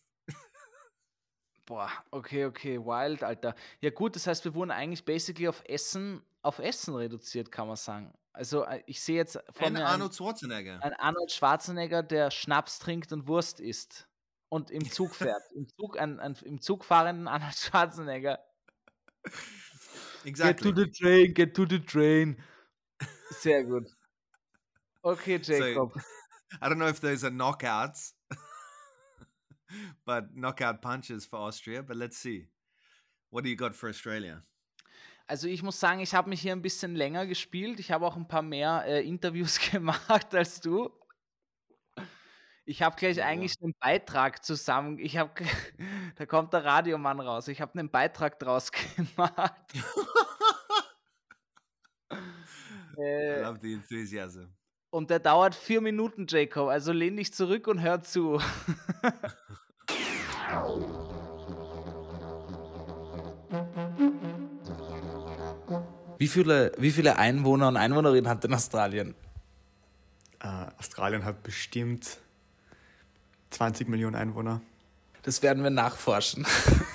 Boah, okay, okay, wild, Alter. Ja gut, das heißt, wir wurden eigentlich basically auf Essen, auf Essen reduziert, kann man sagen. Also äh, ich sehe jetzt vor And mir Arnold Schwarzenegger. einen, einen Arnold Schwarzenegger, der Schnaps trinkt und Wurst isst und im Zug fährt. Im Zug, ein, ein, Im Zug fahrenden Arnold Schwarzenegger. Exactly. Get to the train, get to the train. Sehr gut. Okay, Jacob. I don't know if those are knockouts, but knockout punches for Austria. But let's see. What do you got for Australia? Also ich muss sagen, ich habe mich hier ein bisschen länger gespielt. Ich habe auch ein paar mehr äh, Interviews gemacht als du. Ich habe gleich Ja. eigentlich einen Beitrag zusammen. Ich habe, da kommt der Radiomann raus. Ich habe einen Beitrag draus gemacht. I äh, love the enthusiasm. Und der dauert vier Minuten, Jacob. Also lehn dich zurück und hör zu. Wie viele, wie viele Einwohner und Einwohnerinnen hat denn Australien? Äh, Australien hat bestimmt 20 Millionen Einwohner. Das werden wir nachforschen.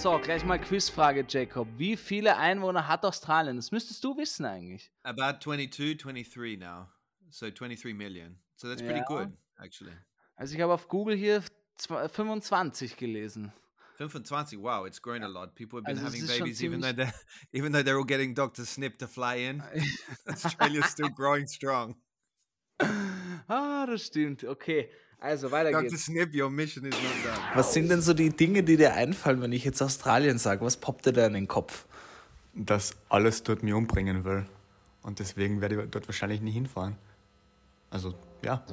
so, gleich mal Quizfrage, Jacob. Wie viele Einwohner hat Australien? Das müsstest du wissen eigentlich. About 22, 23 now. So 23 million. So that's pretty Yeah. good, actually. Also ich habe auf Google hier zwa- 25 gelesen. 25. Wow, it's grown a lot. People have been Also es having babies, even though they're even though they're all getting Dr. Snip to fly in. Australia's still growing strong. ah, das stimmt. Okay, also weiter Dr. geht's. Snip, your mission is not done. Was sind denn so die Dinge, die dir einfallen, wenn ich jetzt Australien sage? Was poppt dir da in den Kopf? Dass alles dort mich umbringen will. Und deswegen werde ich dort wahrscheinlich nie hinfahren. Also, ja.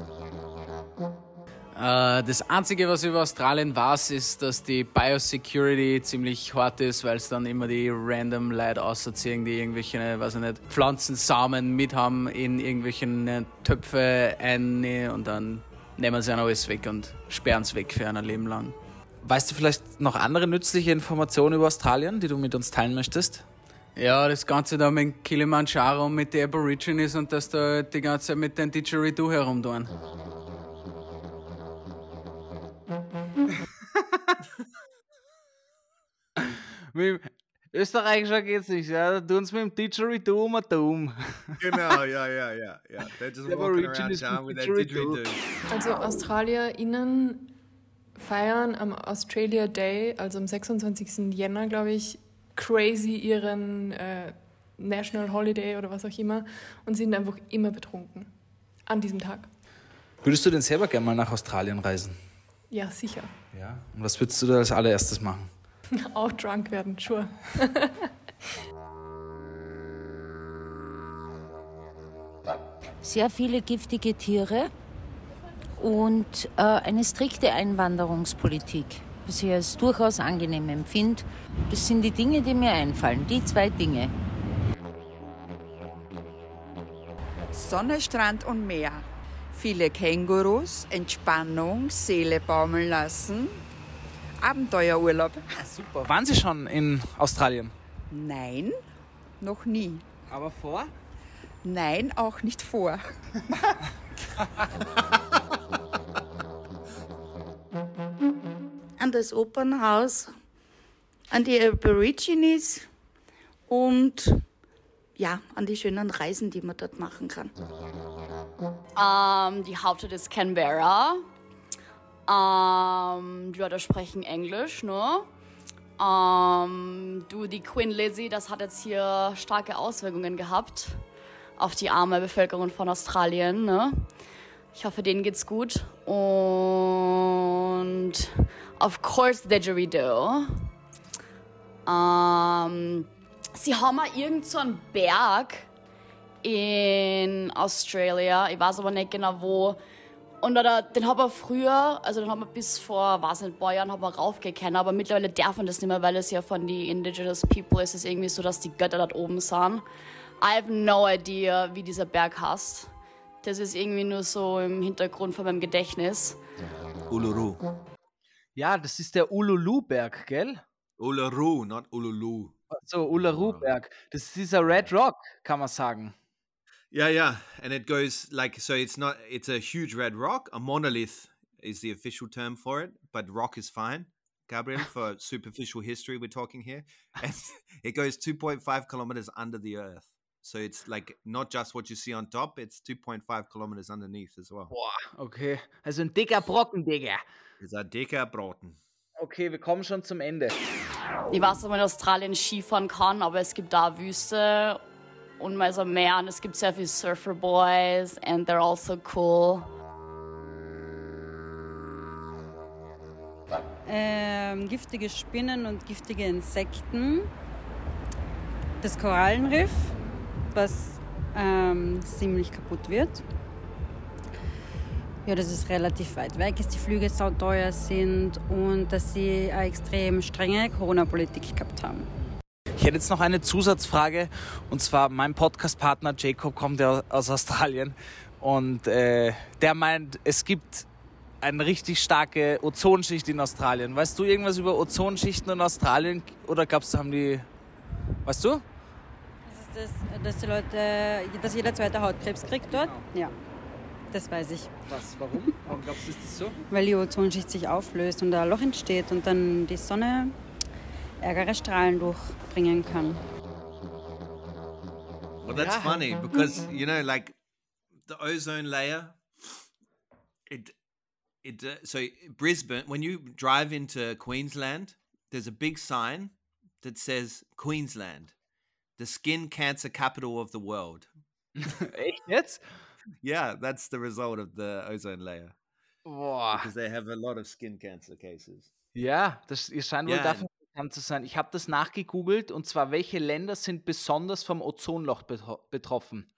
Äh, das Einzige, was ich über Australien weiß, ist, dass die Biosecurity ziemlich hart ist, weil es dann immer die random Leute ausziehen, die irgendwelche, weiß ich nicht, Pflanzensamen mit haben in irgendwelchen Töpfe ein und dann nehmen sie dann alles weg und sperren es weg für ein Leben lang. Weißt du vielleicht noch andere nützliche Informationen über Australien, die du mit uns teilen möchtest? Ja, das Ganze da mit Kilimanjaro und mit den Aborigines und dass da die ganze Zeit mit den Didgeridoo herumtun. Mit Österreichischer geht's nicht, ja? Da tun sie mit dem Didgeridoo um und um. Genau, yeah, yeah, yeah, yeah. They're just The walking around town with their didgeridoo. didgeridoo. Also AustralierInnen feiern am Australia Day, also am 26. Jänner, glaube ich, crazy ihren äh, National Holiday oder was auch immer und sind einfach immer betrunken. An diesem Tag. Würdest du denn selber gerne mal nach Australien reisen? Ja, sicher. Ja. Und was würdest du da als allererstes machen? Auch drunk werden, sure. Sehr viele giftige Tiere und äh, eine strikte Einwanderungspolitik, was ich als durchaus angenehm empfinde. Das sind die Dinge, die mir einfallen, die zwei Dinge. Sonne, Strand und Meer. Viele Kängurus, Entspannung, Seele baumeln lassen. Abenteuerurlaub. Super. Waren Sie schon in Australien? Nein, noch nie. Aber vor? Nein, auch nicht vor. an das Opernhaus, an die Aborigines und ja, an die schönen Reisen, die man dort machen kann. Ähm, die Hauptstadt ist Canberra. Ähm, die Leute sprechen Englisch, ne? Ähm, du, die Queen Lizzie, das hat jetzt hier starke Auswirkungen gehabt auf die arme Bevölkerung von Australien, ne? Ich hoffe, denen geht's gut. Und of course, the didgeridoo. Ähm, sie haben mal irgend so einen Berg in Australia. Ich weiß aber nicht genau wo. Und da, den haben wir früher, also den haben wir bis vor, weiß nicht, ein paar Jahren haben wir raufgekennen, aber mittlerweile darf man das nicht mehr, weil es ja von den Indigenous People ist es irgendwie so, dass die Götter dort oben sind. I have no idea, wie dieser Berg heißt. Das ist irgendwie nur so im Hintergrund von meinem Gedächtnis. Uluru. Ja, das ist der Ululu-Berg, gell? Uluru, not Ululu. So, Uluru-Berg. Das ist dieser Red Rock, kann man sagen. Yeah, yeah, and it goes like so. It's not. It's a huge red rock. A monolith is the official term for it, but rock is fine. Gabriel, for superficial history, we're talking here, and it goes 2.5 kilometers under the earth. So it's like not just what you see on top; it's 2.5 kilometers underneath as well. Boah, okay. Also ein dicker Brocken, Digga. Ist ein dicker Broten. Okay, wir kommen schon zum Ende. Ich weiß, ob man in Australien Skifahren kann, aber es gibt da Wüste und mal so und es gibt sehr viele Surfer Boys and they're also cool. Ähm, giftige Spinnen und giftige Insekten. Das Korallenriff, was ähm, ziemlich kaputt wird. Ja, dass es relativ weit weg ist, die Flüge sauteuer sind und dass sie eine extrem strenge Corona-Politik gehabt haben. Ich hätte jetzt noch eine Zusatzfrage und zwar mein Podcast-Partner Jacob kommt ja aus Australien und äh, der meint, es gibt eine richtig starke Ozonschicht in Australien. Weißt du irgendwas über Ozonschichten in Australien oder glaubst du, haben die, weißt du? Das ist das, dass die Leute, dass jeder zweite Hautkrebs kriegt dort? Ja, das weiß ich. Was, warum? Warum glaubst du, ist das so? Weil die Ozonschicht sich auflöst und da ein Loch entsteht und dann die Sonne ärgere Strahlen durchbringen kann. Well, that's Yeah. funny because you know, like the ozone layer. It, it. Uh, so Brisbane, when you drive into Queensland, there's a big sign that says Queensland, the skin cancer capital of the world. Echt jetzt? Yeah, that's the result of the ozone layer Boah. because they have a lot of skin cancer cases. Ja, das ihr scheint wohl Ja, dafür bekannt zu sein. Ich habe das nachgegoogelt und zwar, welche Länder sind besonders vom Ozonloch betro betroffen?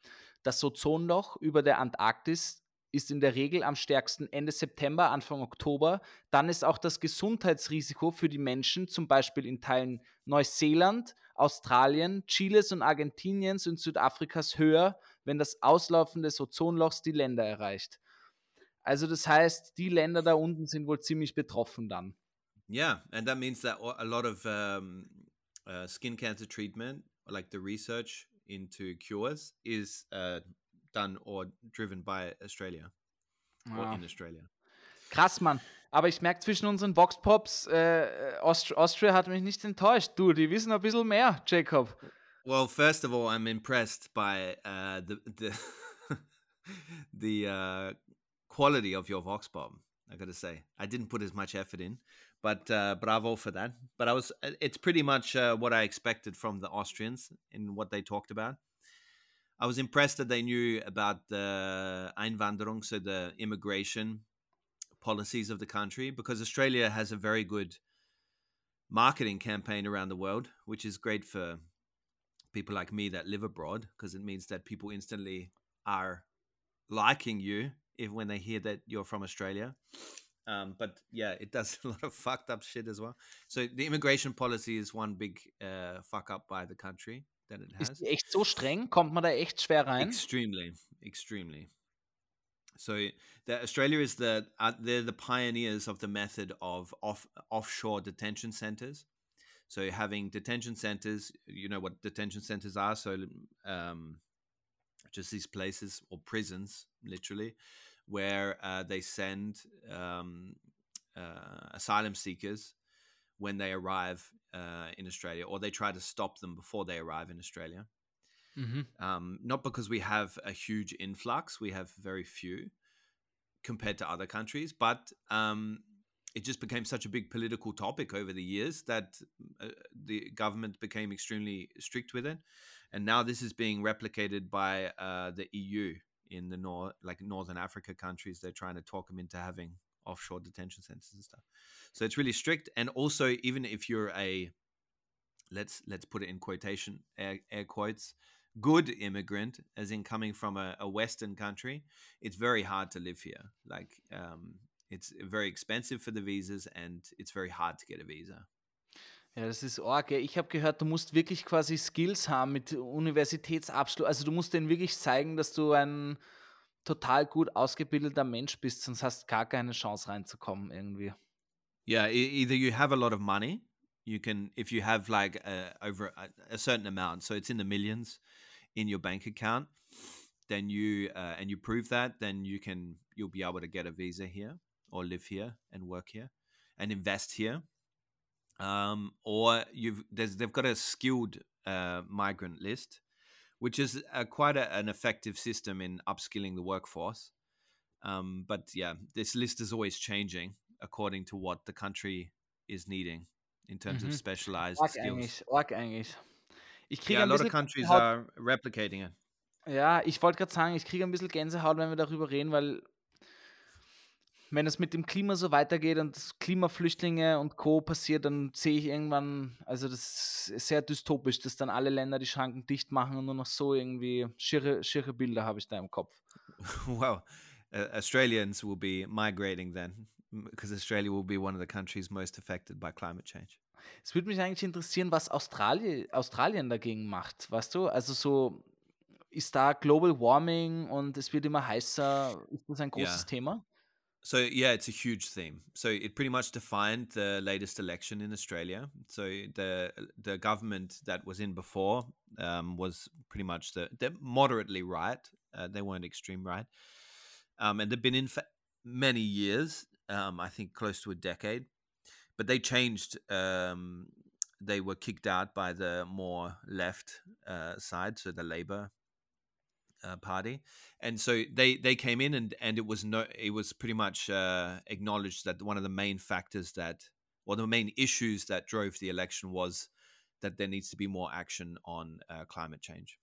Das Ozonloch über der Antarktis ist in der Regel am stärksten Ende September, Anfang Oktober. Dann ist auch das Gesundheitsrisiko für die Menschen, zum Beispiel in Teilen Neuseeland, Australien, Chiles und Argentiniens und Südafrikas höher, wenn das Auslaufen des Ozonlochs die Länder erreicht. Also das heißt, die Länder da unten sind wohl ziemlich betroffen dann. Yeah, and that means that a lot of um, uh, skin cancer treatment, like the research into cures, is uh, done or driven by Australia or in Australia. Krass, Mann. Aber ich merke zwischen unseren Vox-Pops, äh, Aust Austria hat mich nicht enttäuscht. Du, die wissen ein bisschen mehr, Jacob. Well, first of all, I'm impressed by uh, the the the uh, quality of your vox pop. I got to say, I didn't put as much effort in, but uh, bravo for that. But I was, uh, it's pretty much uh, what I expected from the Austrians in what they talked about. I was impressed that they knew about the Einwanderung, so the immigration policies of the country, because Australia has a very good marketing campaign around the world, which is great for people like me that live abroad because it means that people instantly are liking you if when they hear that you're from Australia. Um, but yeah, it does a lot of fucked up shit as well. So the immigration policy is one big uh, fuck up by the country that it has. Ist echt so streng? Kommt man da echt schwer rein? Extremely, extremely. So the Australia is the uh, they're the pioneers of the method of off offshore detention centers. So having detention centers, you know what detention centers are. So um, just these places or prisons, literally, where uh, they send um, uh, asylum seekers when they arrive uh, in Australia, or they try to stop them before they arrive in Australia. Mhm. Um, not because we have a huge influx, we have very few compared to other countries, but um, it just became such a big political topic over the years that uh, the government became extremely strict with it, and now this is being replicated by uh, the EU in the north, like Northern Africa countries. They're trying to talk them into having offshore detention centers and stuff. So it's really strict, and also even if you're a let's let's put it in quotation air, air quotes good immigrant as in coming from a, a western country it's very hard to live here like um, it's very expensive for the visas and it's very hard to get a visa Ja, das ist arg. Ich habe gehört, du musst wirklich quasi Skills haben mit Universitätsabschluss. Also du musst denen wirklich zeigen, dass du ein total gut ausgebildeter Mensch bist, sonst hast du gar keine Chance reinzukommen irgendwie. yeah e- either you have a lot of money you can if you have like uh, over a, a certain amount so it's in the millions in your bank account then you uh, and you prove that then you can you'll be able to get a visa here or live here and work here and invest here um, or you've there's, they've got a skilled uh, migrant list which is uh, quite a, an effective system in upskilling the workforce um, but yeah this list is always changing according to what the country is needing in terms of Mhm. specialized Arg skills. eigentlich, arg eigentlich. Ich kriege Yeah, a lot of countries Gänsehaut. are replicating it. Ja, ich wollte gerade sagen, ich kriege ein bisschen Gänsehaut, wenn wir darüber reden, weil wenn es mit dem Klima so weitergeht und Klimaflüchtlinge und Co. passiert, dann sehe ich irgendwann, also das ist sehr dystopisch, dass dann alle Länder die Schranken dicht machen und nur noch so irgendwie schiere, schiere Bilder habe ich da im Kopf. well, uh, Australians will be migrating then because Australia will be one of the countries most affected by climate change. Es würde mich eigentlich interessieren, was Australi Australien dagegen macht, weißt du? Also so, ist da Global Warming und es wird immer heißer, ist das ein großes Yeah. Thema? So yeah, it's a huge theme. So it pretty much defined the latest election in Australia. So the the government that was in before um, was pretty much the they're moderately right. Uh, they weren't extreme right, um, and they've been in for many years. Um, I think close to a decade. But they changed. Um, they were kicked out by the more left uh, side, so the Labor uh, party. And so they they came in and and it was no it was pretty much uh, acknowledged that one of the main factors that or the main issues that drove the election was that there needs to be more action on uh, climate change.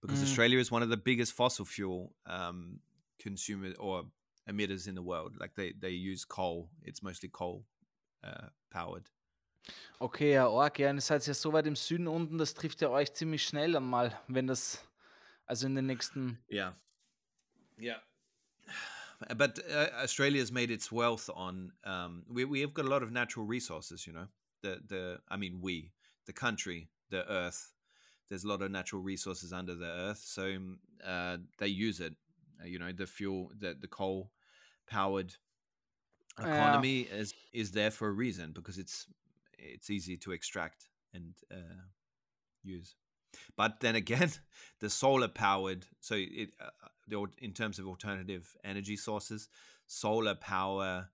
Because Mm. Australia is one of the biggest fossil fuel um, consumer or emitters in the world. Like they they use coal. It's mostly coal uh, powered. Okay, ja, und ihr seid ja so weit im Süden unten, das trifft ja euch ziemlich schnell einmal, wenn das, also in den nächsten, Yeah. Yeah. But uh, Australia has made its wealth on. Um, we we have got a lot of natural resources. You know, the the I mean we the country the earth. There's a lot of natural resources under the earth, so um, uh, they use it. Uh, you know, the fuel, the the coal powered Yeah. economy is is there for a reason because it's it's easy to extract and uh, use. But then again, the solar powered, so it uh, uh, in terms of alternative energy sources, solar power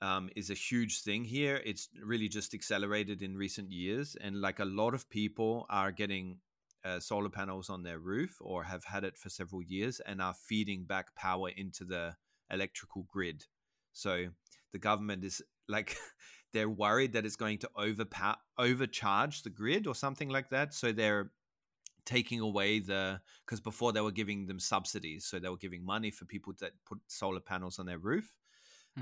um, is a huge thing here. It's really just accelerated in recent years, and like a lot of people are getting uh, solar panels on their roof or have had it for several years and are feeding back power into the electrical grid. So the government is like they're worried that it's going to overpower overcharge the grid or something like that. So they're taking away the because before they were giving them subsidies, so they were giving money for people that put solar panels on their roof.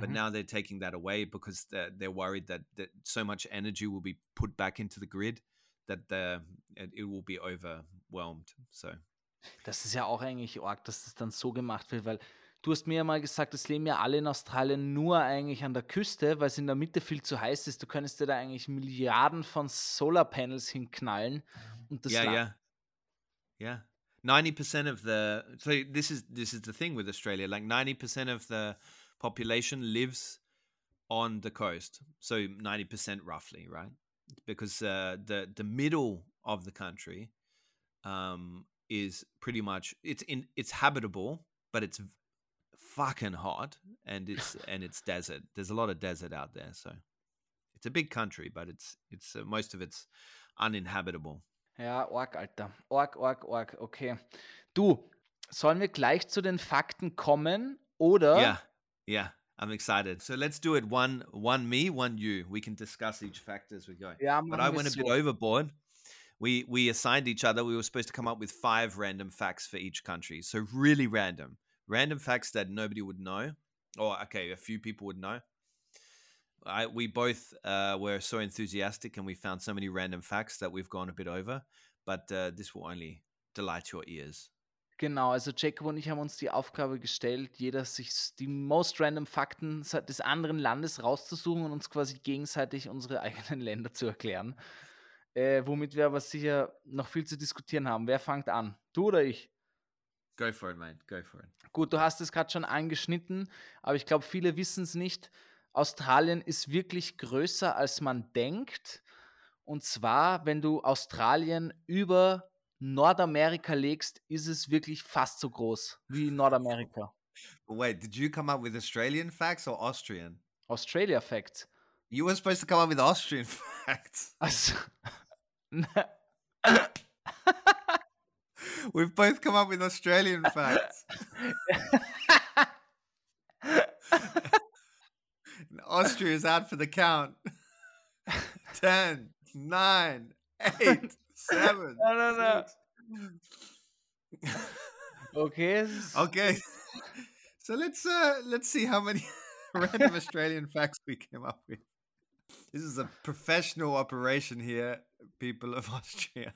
But Mhm. now they're taking that away because they're, they're worried that, that so much energy will be put back into the grid that the it, it will be overwhelmed. So das ist ja auch eigentlich arg, dass das dann so gemacht wird, weil Du hast mir ja mal gesagt, es leben ja alle in Australien nur eigentlich an der Küste, weil es in der Mitte viel zu heiß ist. Du könntest dir da eigentlich Milliarden von Solarpanels hinknallen. Und das yeah, Land- yeah, yeah. Ninety percent of the so this is this is the thing with Australia. Like ninety percent of the population lives on the coast. So ninety percent roughly, right? Because uh, the the middle of the country um, is pretty much it's in it's habitable, but it's fucking hot and it's and it's desert. There's a lot of desert out there, so it's a big country, but it's it's uh, most of it's uninhabitable. Ja, Org, Alter. Org, Org, Org. Okay. Du, sollen wir gleich zu den Fakten kommen oder? Yeah, yeah. I'm excited. So let's do it one one me, one you. We can discuss each fact as we go. Ja, but I went a bit overboard. We we assigned each other. We were supposed to come up with five random facts for each country. So really random, random facts that nobody would know, or okay, a few people would know. I we both uh, were so enthusiastic, and we found so many random facts that we've gone a bit over. But uh, this will only delight your ears. Genau, also Jacob und ich haben uns die Aufgabe gestellt, jeder sich die most random Fakten des anderen Landes rauszusuchen und uns quasi gegenseitig unsere eigenen Länder zu erklären. Äh, womit wir aber sicher noch viel zu diskutieren haben. Wer fängt an? Du oder ich? Go for it, mate. Go for it. Gut, du hast es gerade schon angeschnitten, aber ich glaube, viele wissen es nicht. Australien ist wirklich größer, als man denkt. Und zwar, wenn du Australien über Nordamerika legst, ist es wirklich fast so groß wie Nordamerika. Wait, did you come up with Australian facts or Austrian? Australia Facts. You were supposed to come up with Austrian facts. Also, We've both come up with Australian facts. And Austria's out for the count. Ten, nine, eight, seven. No, no, no. okay. Okay. So let's uh let's see how many random Australian facts we came up with. This is a professional operation here, people of Austria.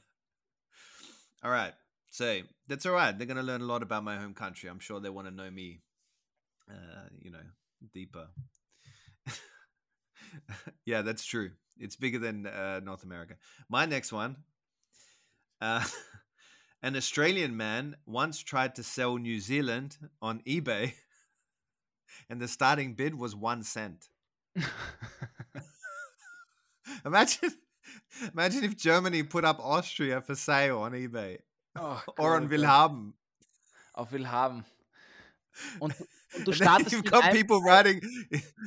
All right. So that's all right. They're going to learn a lot about my home country. I'm sure they want to know me, uh, you know, deeper. yeah, that's true. It's bigger than uh, North America. My next one. Uh, an Australian man once tried to sell New Zealand on eBay, and the starting bid was one cent. imagine, imagine if Germany put up Austria for sale on eBay Oh or on Gott, ja. Willhaben. Auf Willhaben. Und, und du startest you've mit got einem- people writing,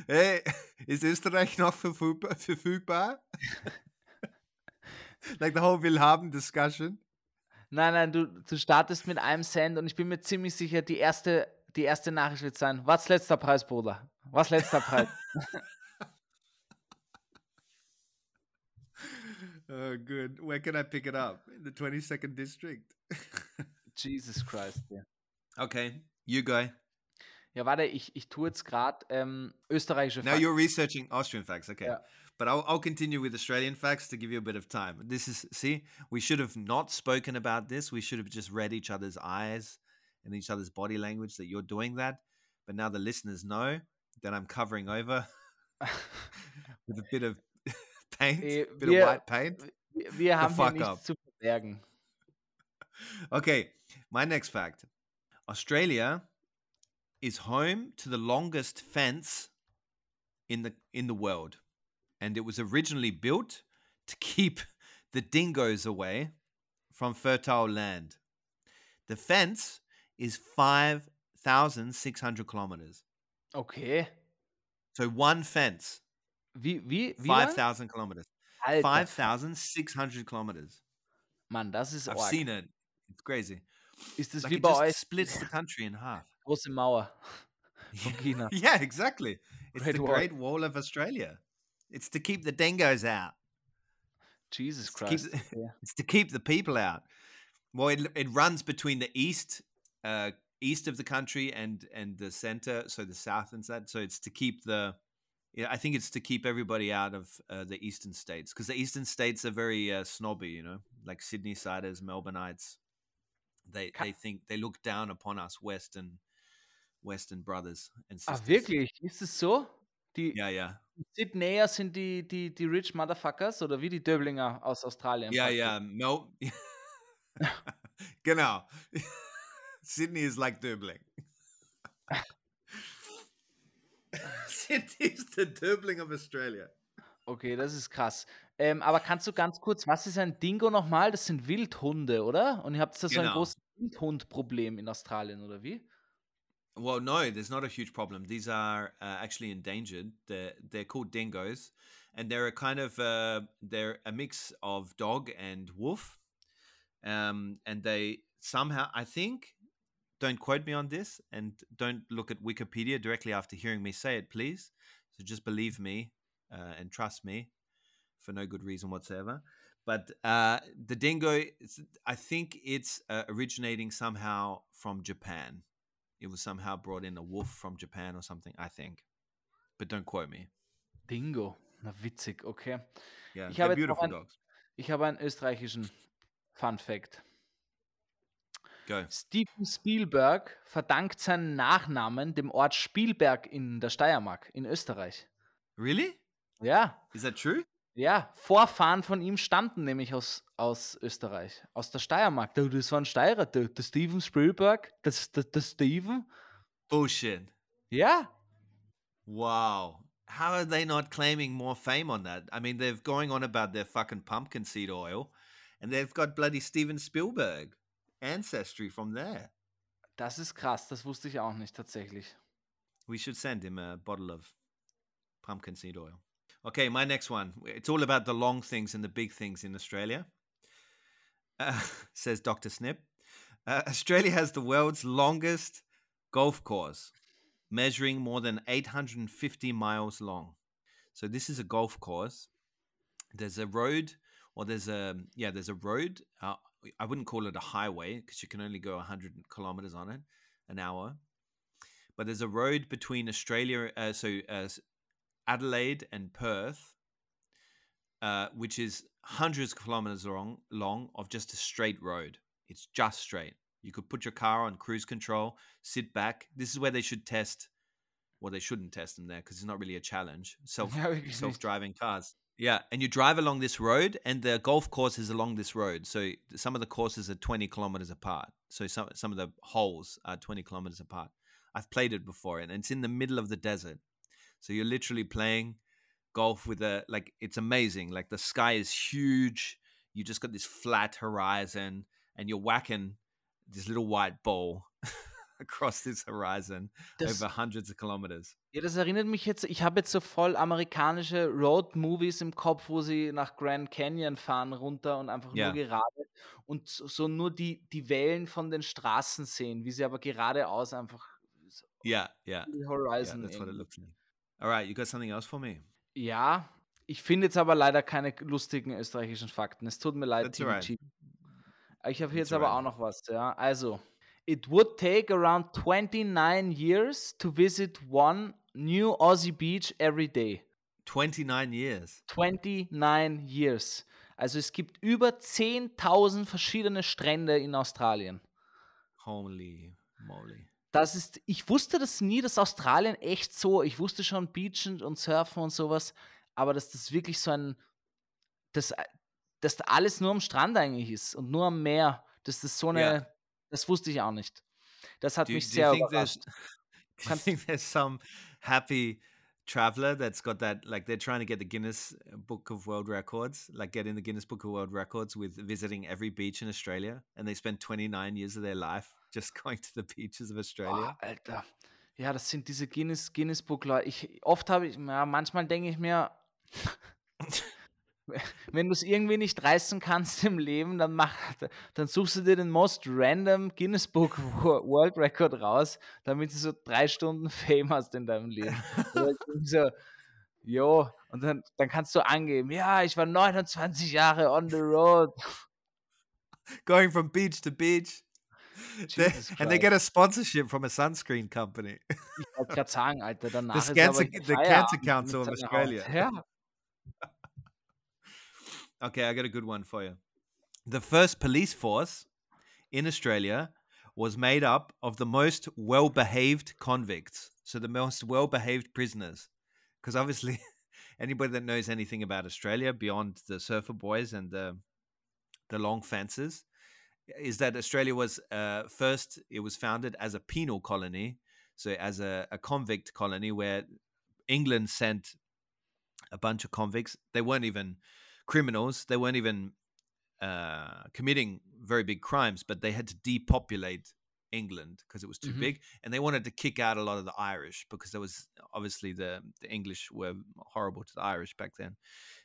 hey, is Österreich noch verfügbar? like the whole Willhaben discussion. Nein, nein, du, du startest mit einem Cent und ich bin mir ziemlich sicher, die erste, die erste Nachricht wird sein: Was letzter Preis, Bruder? Was letzter Preis? Oh, good. Where can I pick it up? In the 22nd district. Jesus Christ. Ja, Okay, you go. ja warte, ich, ich tue jetzt gerade ähm, österreichische Now Fakten. you're researching Austrian facts. Okay. Yeah. But I'll, I'll continue with Australian facts to give you a bit of time. This is, see, we should have not spoken about this. We should have just read each other's eyes and each other's body language that you're doing that. But now the listeners know that I'm covering over with a bit of paint, Eh, bit wir- of white paint. Wir, wir haben hier nichts up. zu verbergen. Okay, my next fact Australia is home to the longest fence in the in the world. And it was originally built to keep the dingoes away from fertile land. The fence is 5,600 kilometers. Okay. So one fence, Wie, wie, wie 5,000 kilometers. 5,600 kilometers. Mann, das ist I've arg. seen it. It's crazy. Ist das Like wie it bei just euch? splits the country in half. Große Mauer von China. Yeah, exactly. It's the Wall. Great Wall of Australia. It's to keep the dingoes out. Jesus to keep Christ. It's to keep the people out. Well, it, it runs between the east, uh, east of the country and and the center, so the south and that. So it's to keep the. Yeah, I think it's to keep everybody out of uh, the eastern states because the eastern states are very uh, snobby, you know, like Sydney siders, Melbourneites. They they think they look down upon us western Western brothers and Ah, wirklich? Ist es so? Die Ja, ja. Sydneyer sind die, die, die Rich Motherfuckers oder wie die Döblinger aus Australien? Ja, praktisch? ja. Mel. genau. Sydney is like Döbling. Sydney is the Döbling of Australia. Okay, das ist krass. Ähm, aber kannst du ganz kurz, was ist ein Dingo nochmal? Das sind Wildhunde, oder? Und ihr habt da so ein Genau. großes Wildhundproblem in Australien, oder wie? Well, no, there's not a huge problem. These are uh, actually endangered. They're they're called dingoes, and they're a kind of uh, they're a mix of dog and wolf. Um, and they somehow, I think, don't quote me on this, and don't look at Wikipedia directly after hearing me say it, please. So just believe me uh, and trust me, for no good reason whatsoever. But uh, the dingo, it's- I think it's uh, originating somehow from Japan it was somehow brought in a wolf from Japan or something, I think. But don't quote me. Dingo. Na, witzig, okay. Yeah, ich they're habe beautiful ein, dogs. Ich habe einen österreichischen Fun Fact. Go. Steven Spielberg verdankt seinen Nachnamen dem Ort Spielberg in der Steiermark, in Österreich. Really? Ja. Is that true? Ja, Vorfahren von ihm stammten nämlich aus, aus Österreich, aus der Steiermark. Du, das war ein Steirer, der, der Steven Spielberg, das, der, der Steven. Bullshit. Ja. Wow. How are they not claiming more fame on that? I mean, they're going on about their fucking pumpkin seed oil, and they've got bloody Steven Spielberg ancestry from there. Das ist krass, das wusste ich auch nicht tatsächlich. We should send him a bottle of pumpkin seed oil. Okay, my next one. It's all about the long things and the big things in Australia. Uh, says Dr. Snip. Uh, Australia has the world's longest golf course, measuring more than 850 miles long. So this is a golf course. There's a road, or there's a yeah, there's a road. Uh, I wouldn't call it a highway because you can only go 100 kilometers on it an hour. But there's a road between Australia, uh, so uh, Adelaide and Perth, uh, which is hundreds of kilometers long, long of just a straight road. It's just straight. You could put your car on cruise control, sit back. This is where they should test. Well, they shouldn't test them there because it's not really a challenge. Self Ja, self-driving cars. Yeah, and you drive along this road, and the golf course is along this road. So some of the courses are twenty kilometers apart. So some some of the holes are twenty kilometers apart. I've played it before, and it's in the middle of the desert. So you're literally playing golf with a like it's amazing. Like the sky is huge. You just got this flat horizon, and you're whacking this little white ball across this horizon Das- over hundreds of kilometers. Ja, das erinnert mich jetzt, ich habe jetzt so voll amerikanische Road-Movies im Kopf, wo sie nach Grand Canyon fahren runter und einfach Ja. nur gerade und so nur die, die Wellen von den Straßen sehen, wie sie aber geradeaus einfach so Yeah, yeah, die yeah. Horizon That's what it looks like. All right, you got something else for me? Ja, ich finde jetzt aber leider keine lustigen österreichischen Fakten. Es tut mir leid, That's. G. Ich habe jetzt aber auch noch was, ja. Also, it would take around 29 years to visit one new Aussie beach every day. 29 years. 29 years. Also es gibt über 10.000 verschiedene Strände in Australien. Holy moly. Das ist, ich wusste das nie, dass Australien echt so, ich wusste schon Beachen und Surfen und sowas, aber dass das wirklich so ein, dass, dass da alles nur am Strand eigentlich ist und nur am Meer, dass das so eine, Ja. Das wusste ich auch nicht. Das hat Do, mich do sehr überrascht. do you think there's some happy traveler that's got that like they're trying to get the Guinness Book of World Records, like get in the Guinness Book of World Records with visiting every beach in Australia and they spend 29 years of their life just going to the beaches of Australia? Boah, Alter. Ja, das sind diese Guinness, Guinness Book Leute. Ich, oft habe ich, ja, manchmal denke ich mir, wenn du es irgendwie nicht reißen kannst im Leben, dann mach, dann suchst du dir den most random Guinness Book Wo- World Record raus, damit du so drei Stunden Fame hast in deinem Leben. So, jo, und dann, dann kannst du angeben, ja, ich war 29 Jahre on the road. Going from beach to beach. They- and they get a sponsorship from a sunscreen company. Ich wollte gerade sagen, Alter, danach ist Cancer- aber the Cancer Council of Australia. Ja. Okay, I got a good one for you. The first police force in Australia was made up of the most well-behaved convicts, so the most well-behaved prisoners. Because obviously, anybody that knows anything about Australia beyond the surfer boys and the the long fences is that Australia was uh, first. It was founded as a penal colony, so as a, a convict colony where England sent a bunch of convicts. They weren't even criminals. They weren't even uh, committing very big crimes, but they had to depopulate England because it was too Mhm. big, and they wanted to kick out a lot of the Irish because there was obviously the the English were horrible to the Irish back then,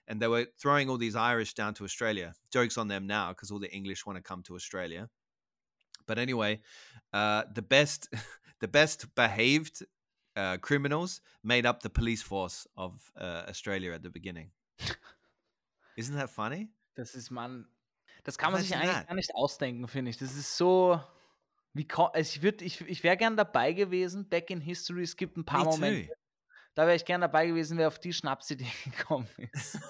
and they were throwing all these Irish down to Australia. Jokes on them now because all the English want to come to Australia. But anyway, uh, the best the best behaved uh, criminals made up the police force of uh, Australia at the beginning. Isn't that funny? Das ist man. Das kann man sich eigentlich that. gar nicht ausdenken, finde ich. Das ist so. Wie also ich ich, ich wäre gern dabei gewesen, back in history. Es gibt ein paar Me Momente. too. Da wäre ich gern dabei gewesen, wer auf die Schnapsidee gekommen ist.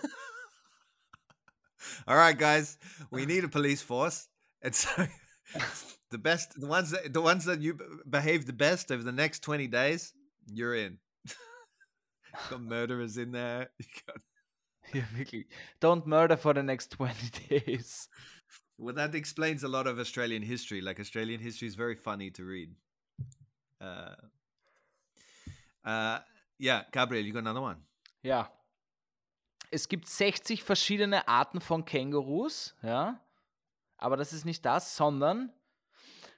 All right, guys, we need a police force, so the best, the ones that the ones that you behave the best over the next twenty days, you're in. got murderers in there. You got, ja, wirklich. Don't murder for the next 20 days. well, that explains a lot of Australian history. Like Australian history is very funny to read. Uh, uh, yeah, Gabriel, you got another one. Ja. Es gibt 60 verschiedene Arten von Kängurus, ja. Aber das ist nicht das, sondern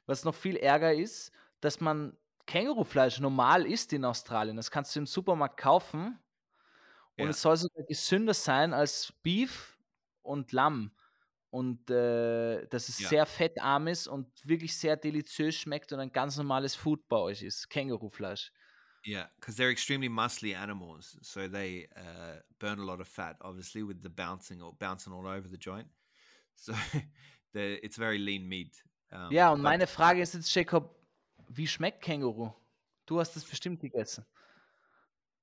was noch viel ärger ist, dass man Kängurufleisch normal isst in Australien. Das kannst du im Supermarkt kaufen und Ja. es soll sogar gesünder sein als Beef und Lamm. Und äh, dass es Ja. sehr fettarm ist und wirklich sehr deliziös schmeckt und ein ganz normales Food bei euch ist. Kängurufleisch. Yeah, because they're extremely muscly animals, so they uh, burn a lot of fat, obviously, with the bouncing or bouncing all over the joint. So the, it's very lean meat. Um, Ja, und meine Frage ist jetzt, Jacob, wie schmeckt Känguru? Du hast es bestimmt gegessen.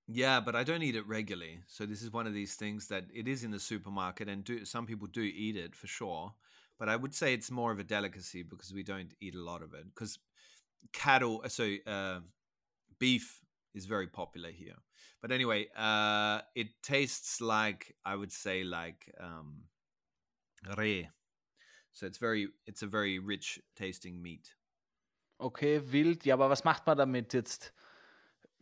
Yeah, but I don't eat it regularly. So this is one of these things that it is in the supermarket, and do some people do eat it for sure. But I would say it's more of a delicacy because we don't eat a lot of it. Because cattle, uh, so uh, beef is very popular here. But anyway, uh, it tastes like I would say like um, re. So it's very, it's a very rich tasting meat. Okay, wild. Ja, aber was macht man damit jetzt?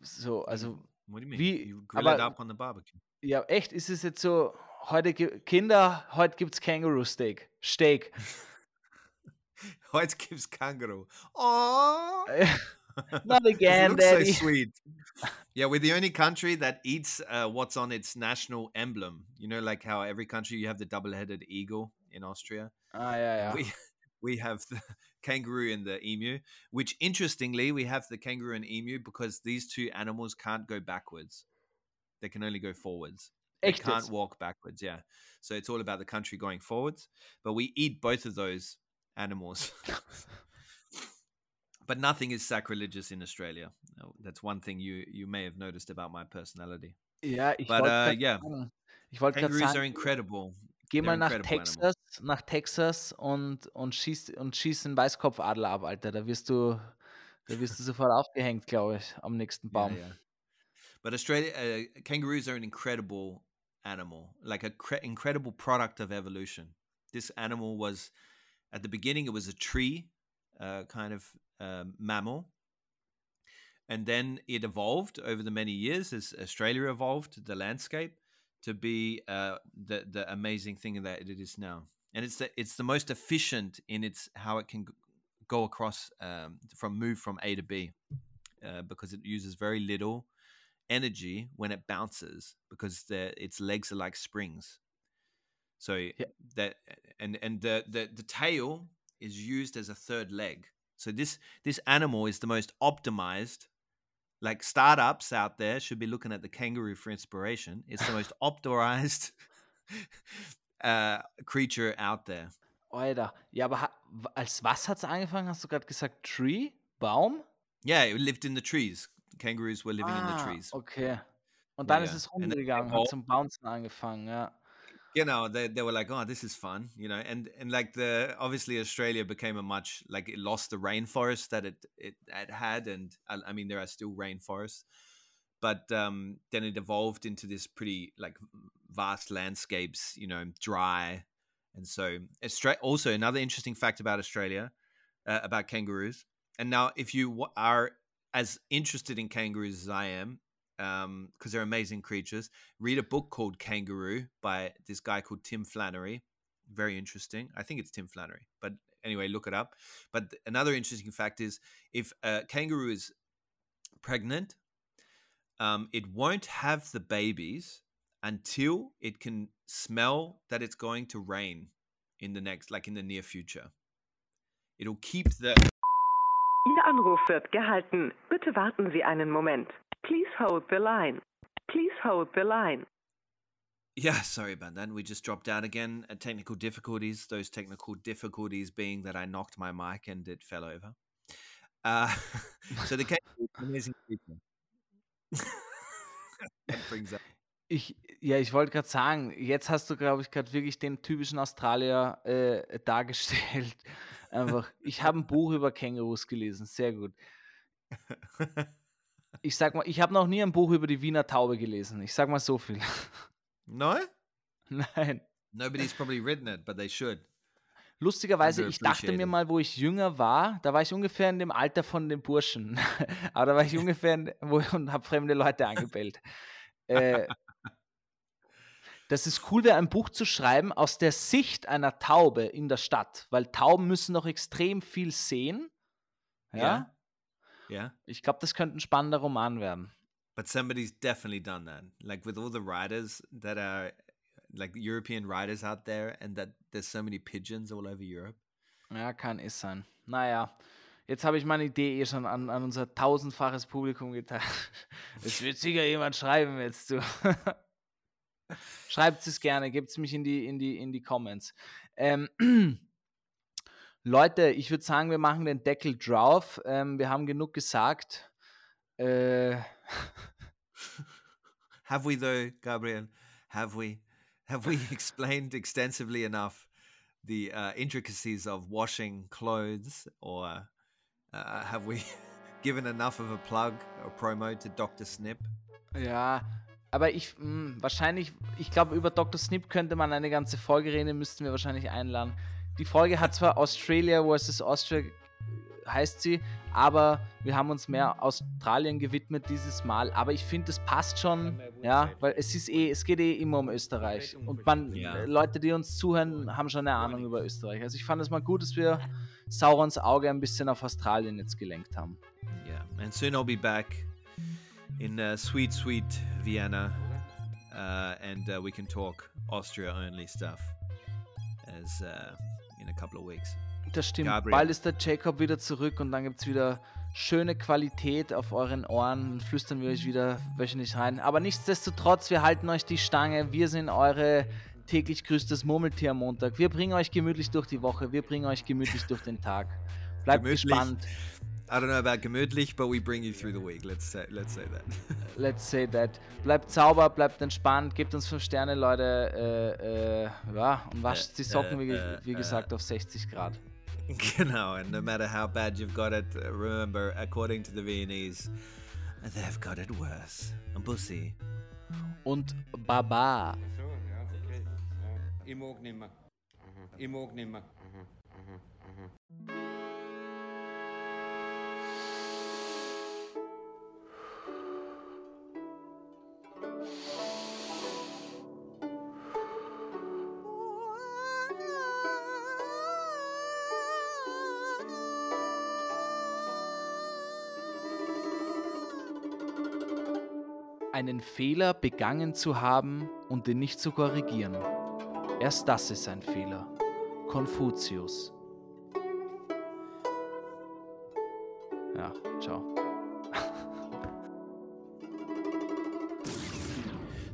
So, also. What do you mean? Wie, you grill it up on the barbecue. ja, echt, ist es jetzt so, heute, Kinder, heute gibt es Känguru Steak. Steak. Heute gibt's kangaroo. Oh, Not it again, looks Daddy. so sweet. Yeah, we're the only country that eats uh, what's on its national emblem. You know, like how every country you have the double-headed eagle in Austria. Ah, ja, ja. We we have the kangaroo and the emu. Which, interestingly, we have the kangaroo and emu because these two animals can't go backwards. They can only go forwards. They Echt can't walk backwards. Yeah. So it's all about the country going forwards. But we eat both of those animals. but nothing is sacrilegious in Australia. That's one thing you you may have noticed about my personality. Yeah, ich but uh, yeah, ich wollte kangaroos are incredible. geh They're mal nach incredible animals. Nach Texas und, und und einen Weißkopfadler ab, Alter. Da wirst du, da wirst du sofort aufgehängt, glaube ich, am nächsten Baum. yeah. But Australia, uh, kangaroos are an incredible animal, like an cre- incredible product of evolution. This animal was, at the beginning, it was a tree uh, kind of um, mammal. And then it evolved over the many years as Australia evolved the landscape to be uh, the the amazing thing that it is now. And it's the it's the most efficient in its how it can go across um, from move from A to B uh, because it uses very little energy when it bounces because the, its legs are like springs. So that and and the, the the tail is used as a third leg. So this this animal is the most optimized. Like startups out there should be looking at the kangaroo for inspiration. It's the most optimized uh, creature out there. Alter, ja, aber ha- als was hat es angefangen? Hast du gerade gesagt Tree? Baum? Yeah, it lived in the trees. Kangaroos were living in the Ah, trees. okay. Und Ja, dann ist es And then they runtergegangen, hat zum Bouncen angefangen, ja. you know they, they were like oh this is fun you know and and like the obviously australia became a much like it lost the rainforest that it it, it had and I, I mean there are still rainforests but um then it evolved into this pretty like vast landscapes you know dry and so also another interesting fact about australia uh, about kangaroos and now if you are as interested in kangaroos as i am because um, they're amazing creatures. Read a book called Kangaroo by this guy called Tim Flannery. Very interesting. I think it's Tim Flannery, but anyway, look it up. But another interesting fact is if a kangaroo is pregnant, um, it won't have the babies until it can smell that it's going to rain in the next, like in the near future. It'll keep the. Ihr Anruf wird gehalten. Bitte warten Sie einen Moment. Please hold the line. Please hold the line. Yeah, sorry about that. We just dropped out again. Uh, technical difficulties. Those technical difficulties being that I knocked my mic and it fell over. Uh, so the kangaroo, Ich, ja, ich wollte gerade sagen, jetzt hast du, glaube ich, gerade wirklich den typischen Australier äh, dargestellt. Einfach, ich habe ein Buch über Kängurus gelesen, sehr gut. Ich sag mal, ich habe noch nie ein Buch über die Wiener Taube gelesen. Ich sag mal so viel. No? Nein. Nobody's probably written it, but they should. Lustigerweise, ich dachte mir mal, wo ich jünger war, da war ich ungefähr in dem Alter von den Burschen. Aber da war ich ungefähr in, wo, und habe fremde Leute angebellt. äh, dass es cool wäre, ein Buch zu schreiben aus der Sicht einer Taube in der Stadt, weil Tauben müssen noch extrem viel sehen. Ja. Ja. Ich glaube, das könnte ein spannender Roman werden. But somebody's definitely done that. Like with all the writers that are like European writers out there and that there's so many pigeons all over Europe. Ja, kann es sein. Naja, jetzt habe ich meine Idee eh schon an, an unser tausendfaches Publikum geteilt. Es wird sicher jemand schreiben jetzt zu. Schreibt es gerne, gebt es mich in die, in die, in die Comments. Ähm, Leute, ich würde sagen, wir machen den Deckel drauf. Ähm, wir haben genug gesagt. Äh, Have we though, Gabriel? Have we? Have we explained extensively enough the uh, intricacies of washing clothes, or uh, have we given enough of a plug or promo to Dr. Snip? ja, aber ich, mh, wahrscheinlich, ich glaube, über Dr. Snip könnte man eine ganze Folge reden, müssten wir wahrscheinlich einladen. Die Folge hat zwar Australia vs. Austria heißt sie, aber wir haben uns mehr Australien gewidmet dieses Mal. Aber ich finde, es passt schon, ja, weil es ist eh, es geht eh immer um Österreich. Und man, Ja. äh, Leute, die uns zuhören, haben schon eine Ahnung über Österreich. Also ich fand es mal gut, dass wir Saurons Auge ein bisschen auf Australien jetzt gelenkt haben. Yeah, and soon I'll be back in uh, sweet, sweet Vienna, uh, and uh, we can talk Austria only stuff as uh, in a couple of weeks. Das stimmt. Gabriel. Bald ist der Jacob wieder zurück und dann gibt es wieder schöne Qualität auf euren Ohren. Dann flüstern wir euch wieder wöchentlich rein. Aber nichtsdestotrotz, wir halten euch die Stange. Wir sind eure täglich grüßtes Murmeltier am Montag. Wir bringen euch gemütlich durch die Woche. Wir bringen euch gemütlich durch den Tag. Bleibt Gemütlich. gespannt. I don't know about gemütlich, but we bring you through the week. Let's say, let's say that. Let's say that. Bleibt sauber, bleibt entspannt, gebt uns 5 Sterne, Leute. Äh, äh, ja, und wascht die Socken, wie, äh, wie äh. gesagt, auf 60 Grad. Genau, and no matter how bad you've got it, remember, according to the Viennese, they've got it worse. Bussi. Und Baba. Ich mag nimmer. Ich mag nimmer. einen Fehler begangen zu haben und den nicht zu korrigieren. Erst das ist ein Fehler. Konfuzius. Ja, ciao.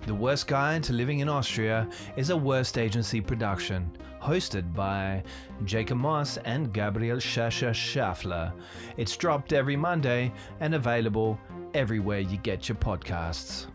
The Worst Guide to Living in Austria is a Worst Agency production, hosted by Jacob Moss and Gabriel Schascher Schaffler. It's dropped every Monday and available everywhere you get your podcasts.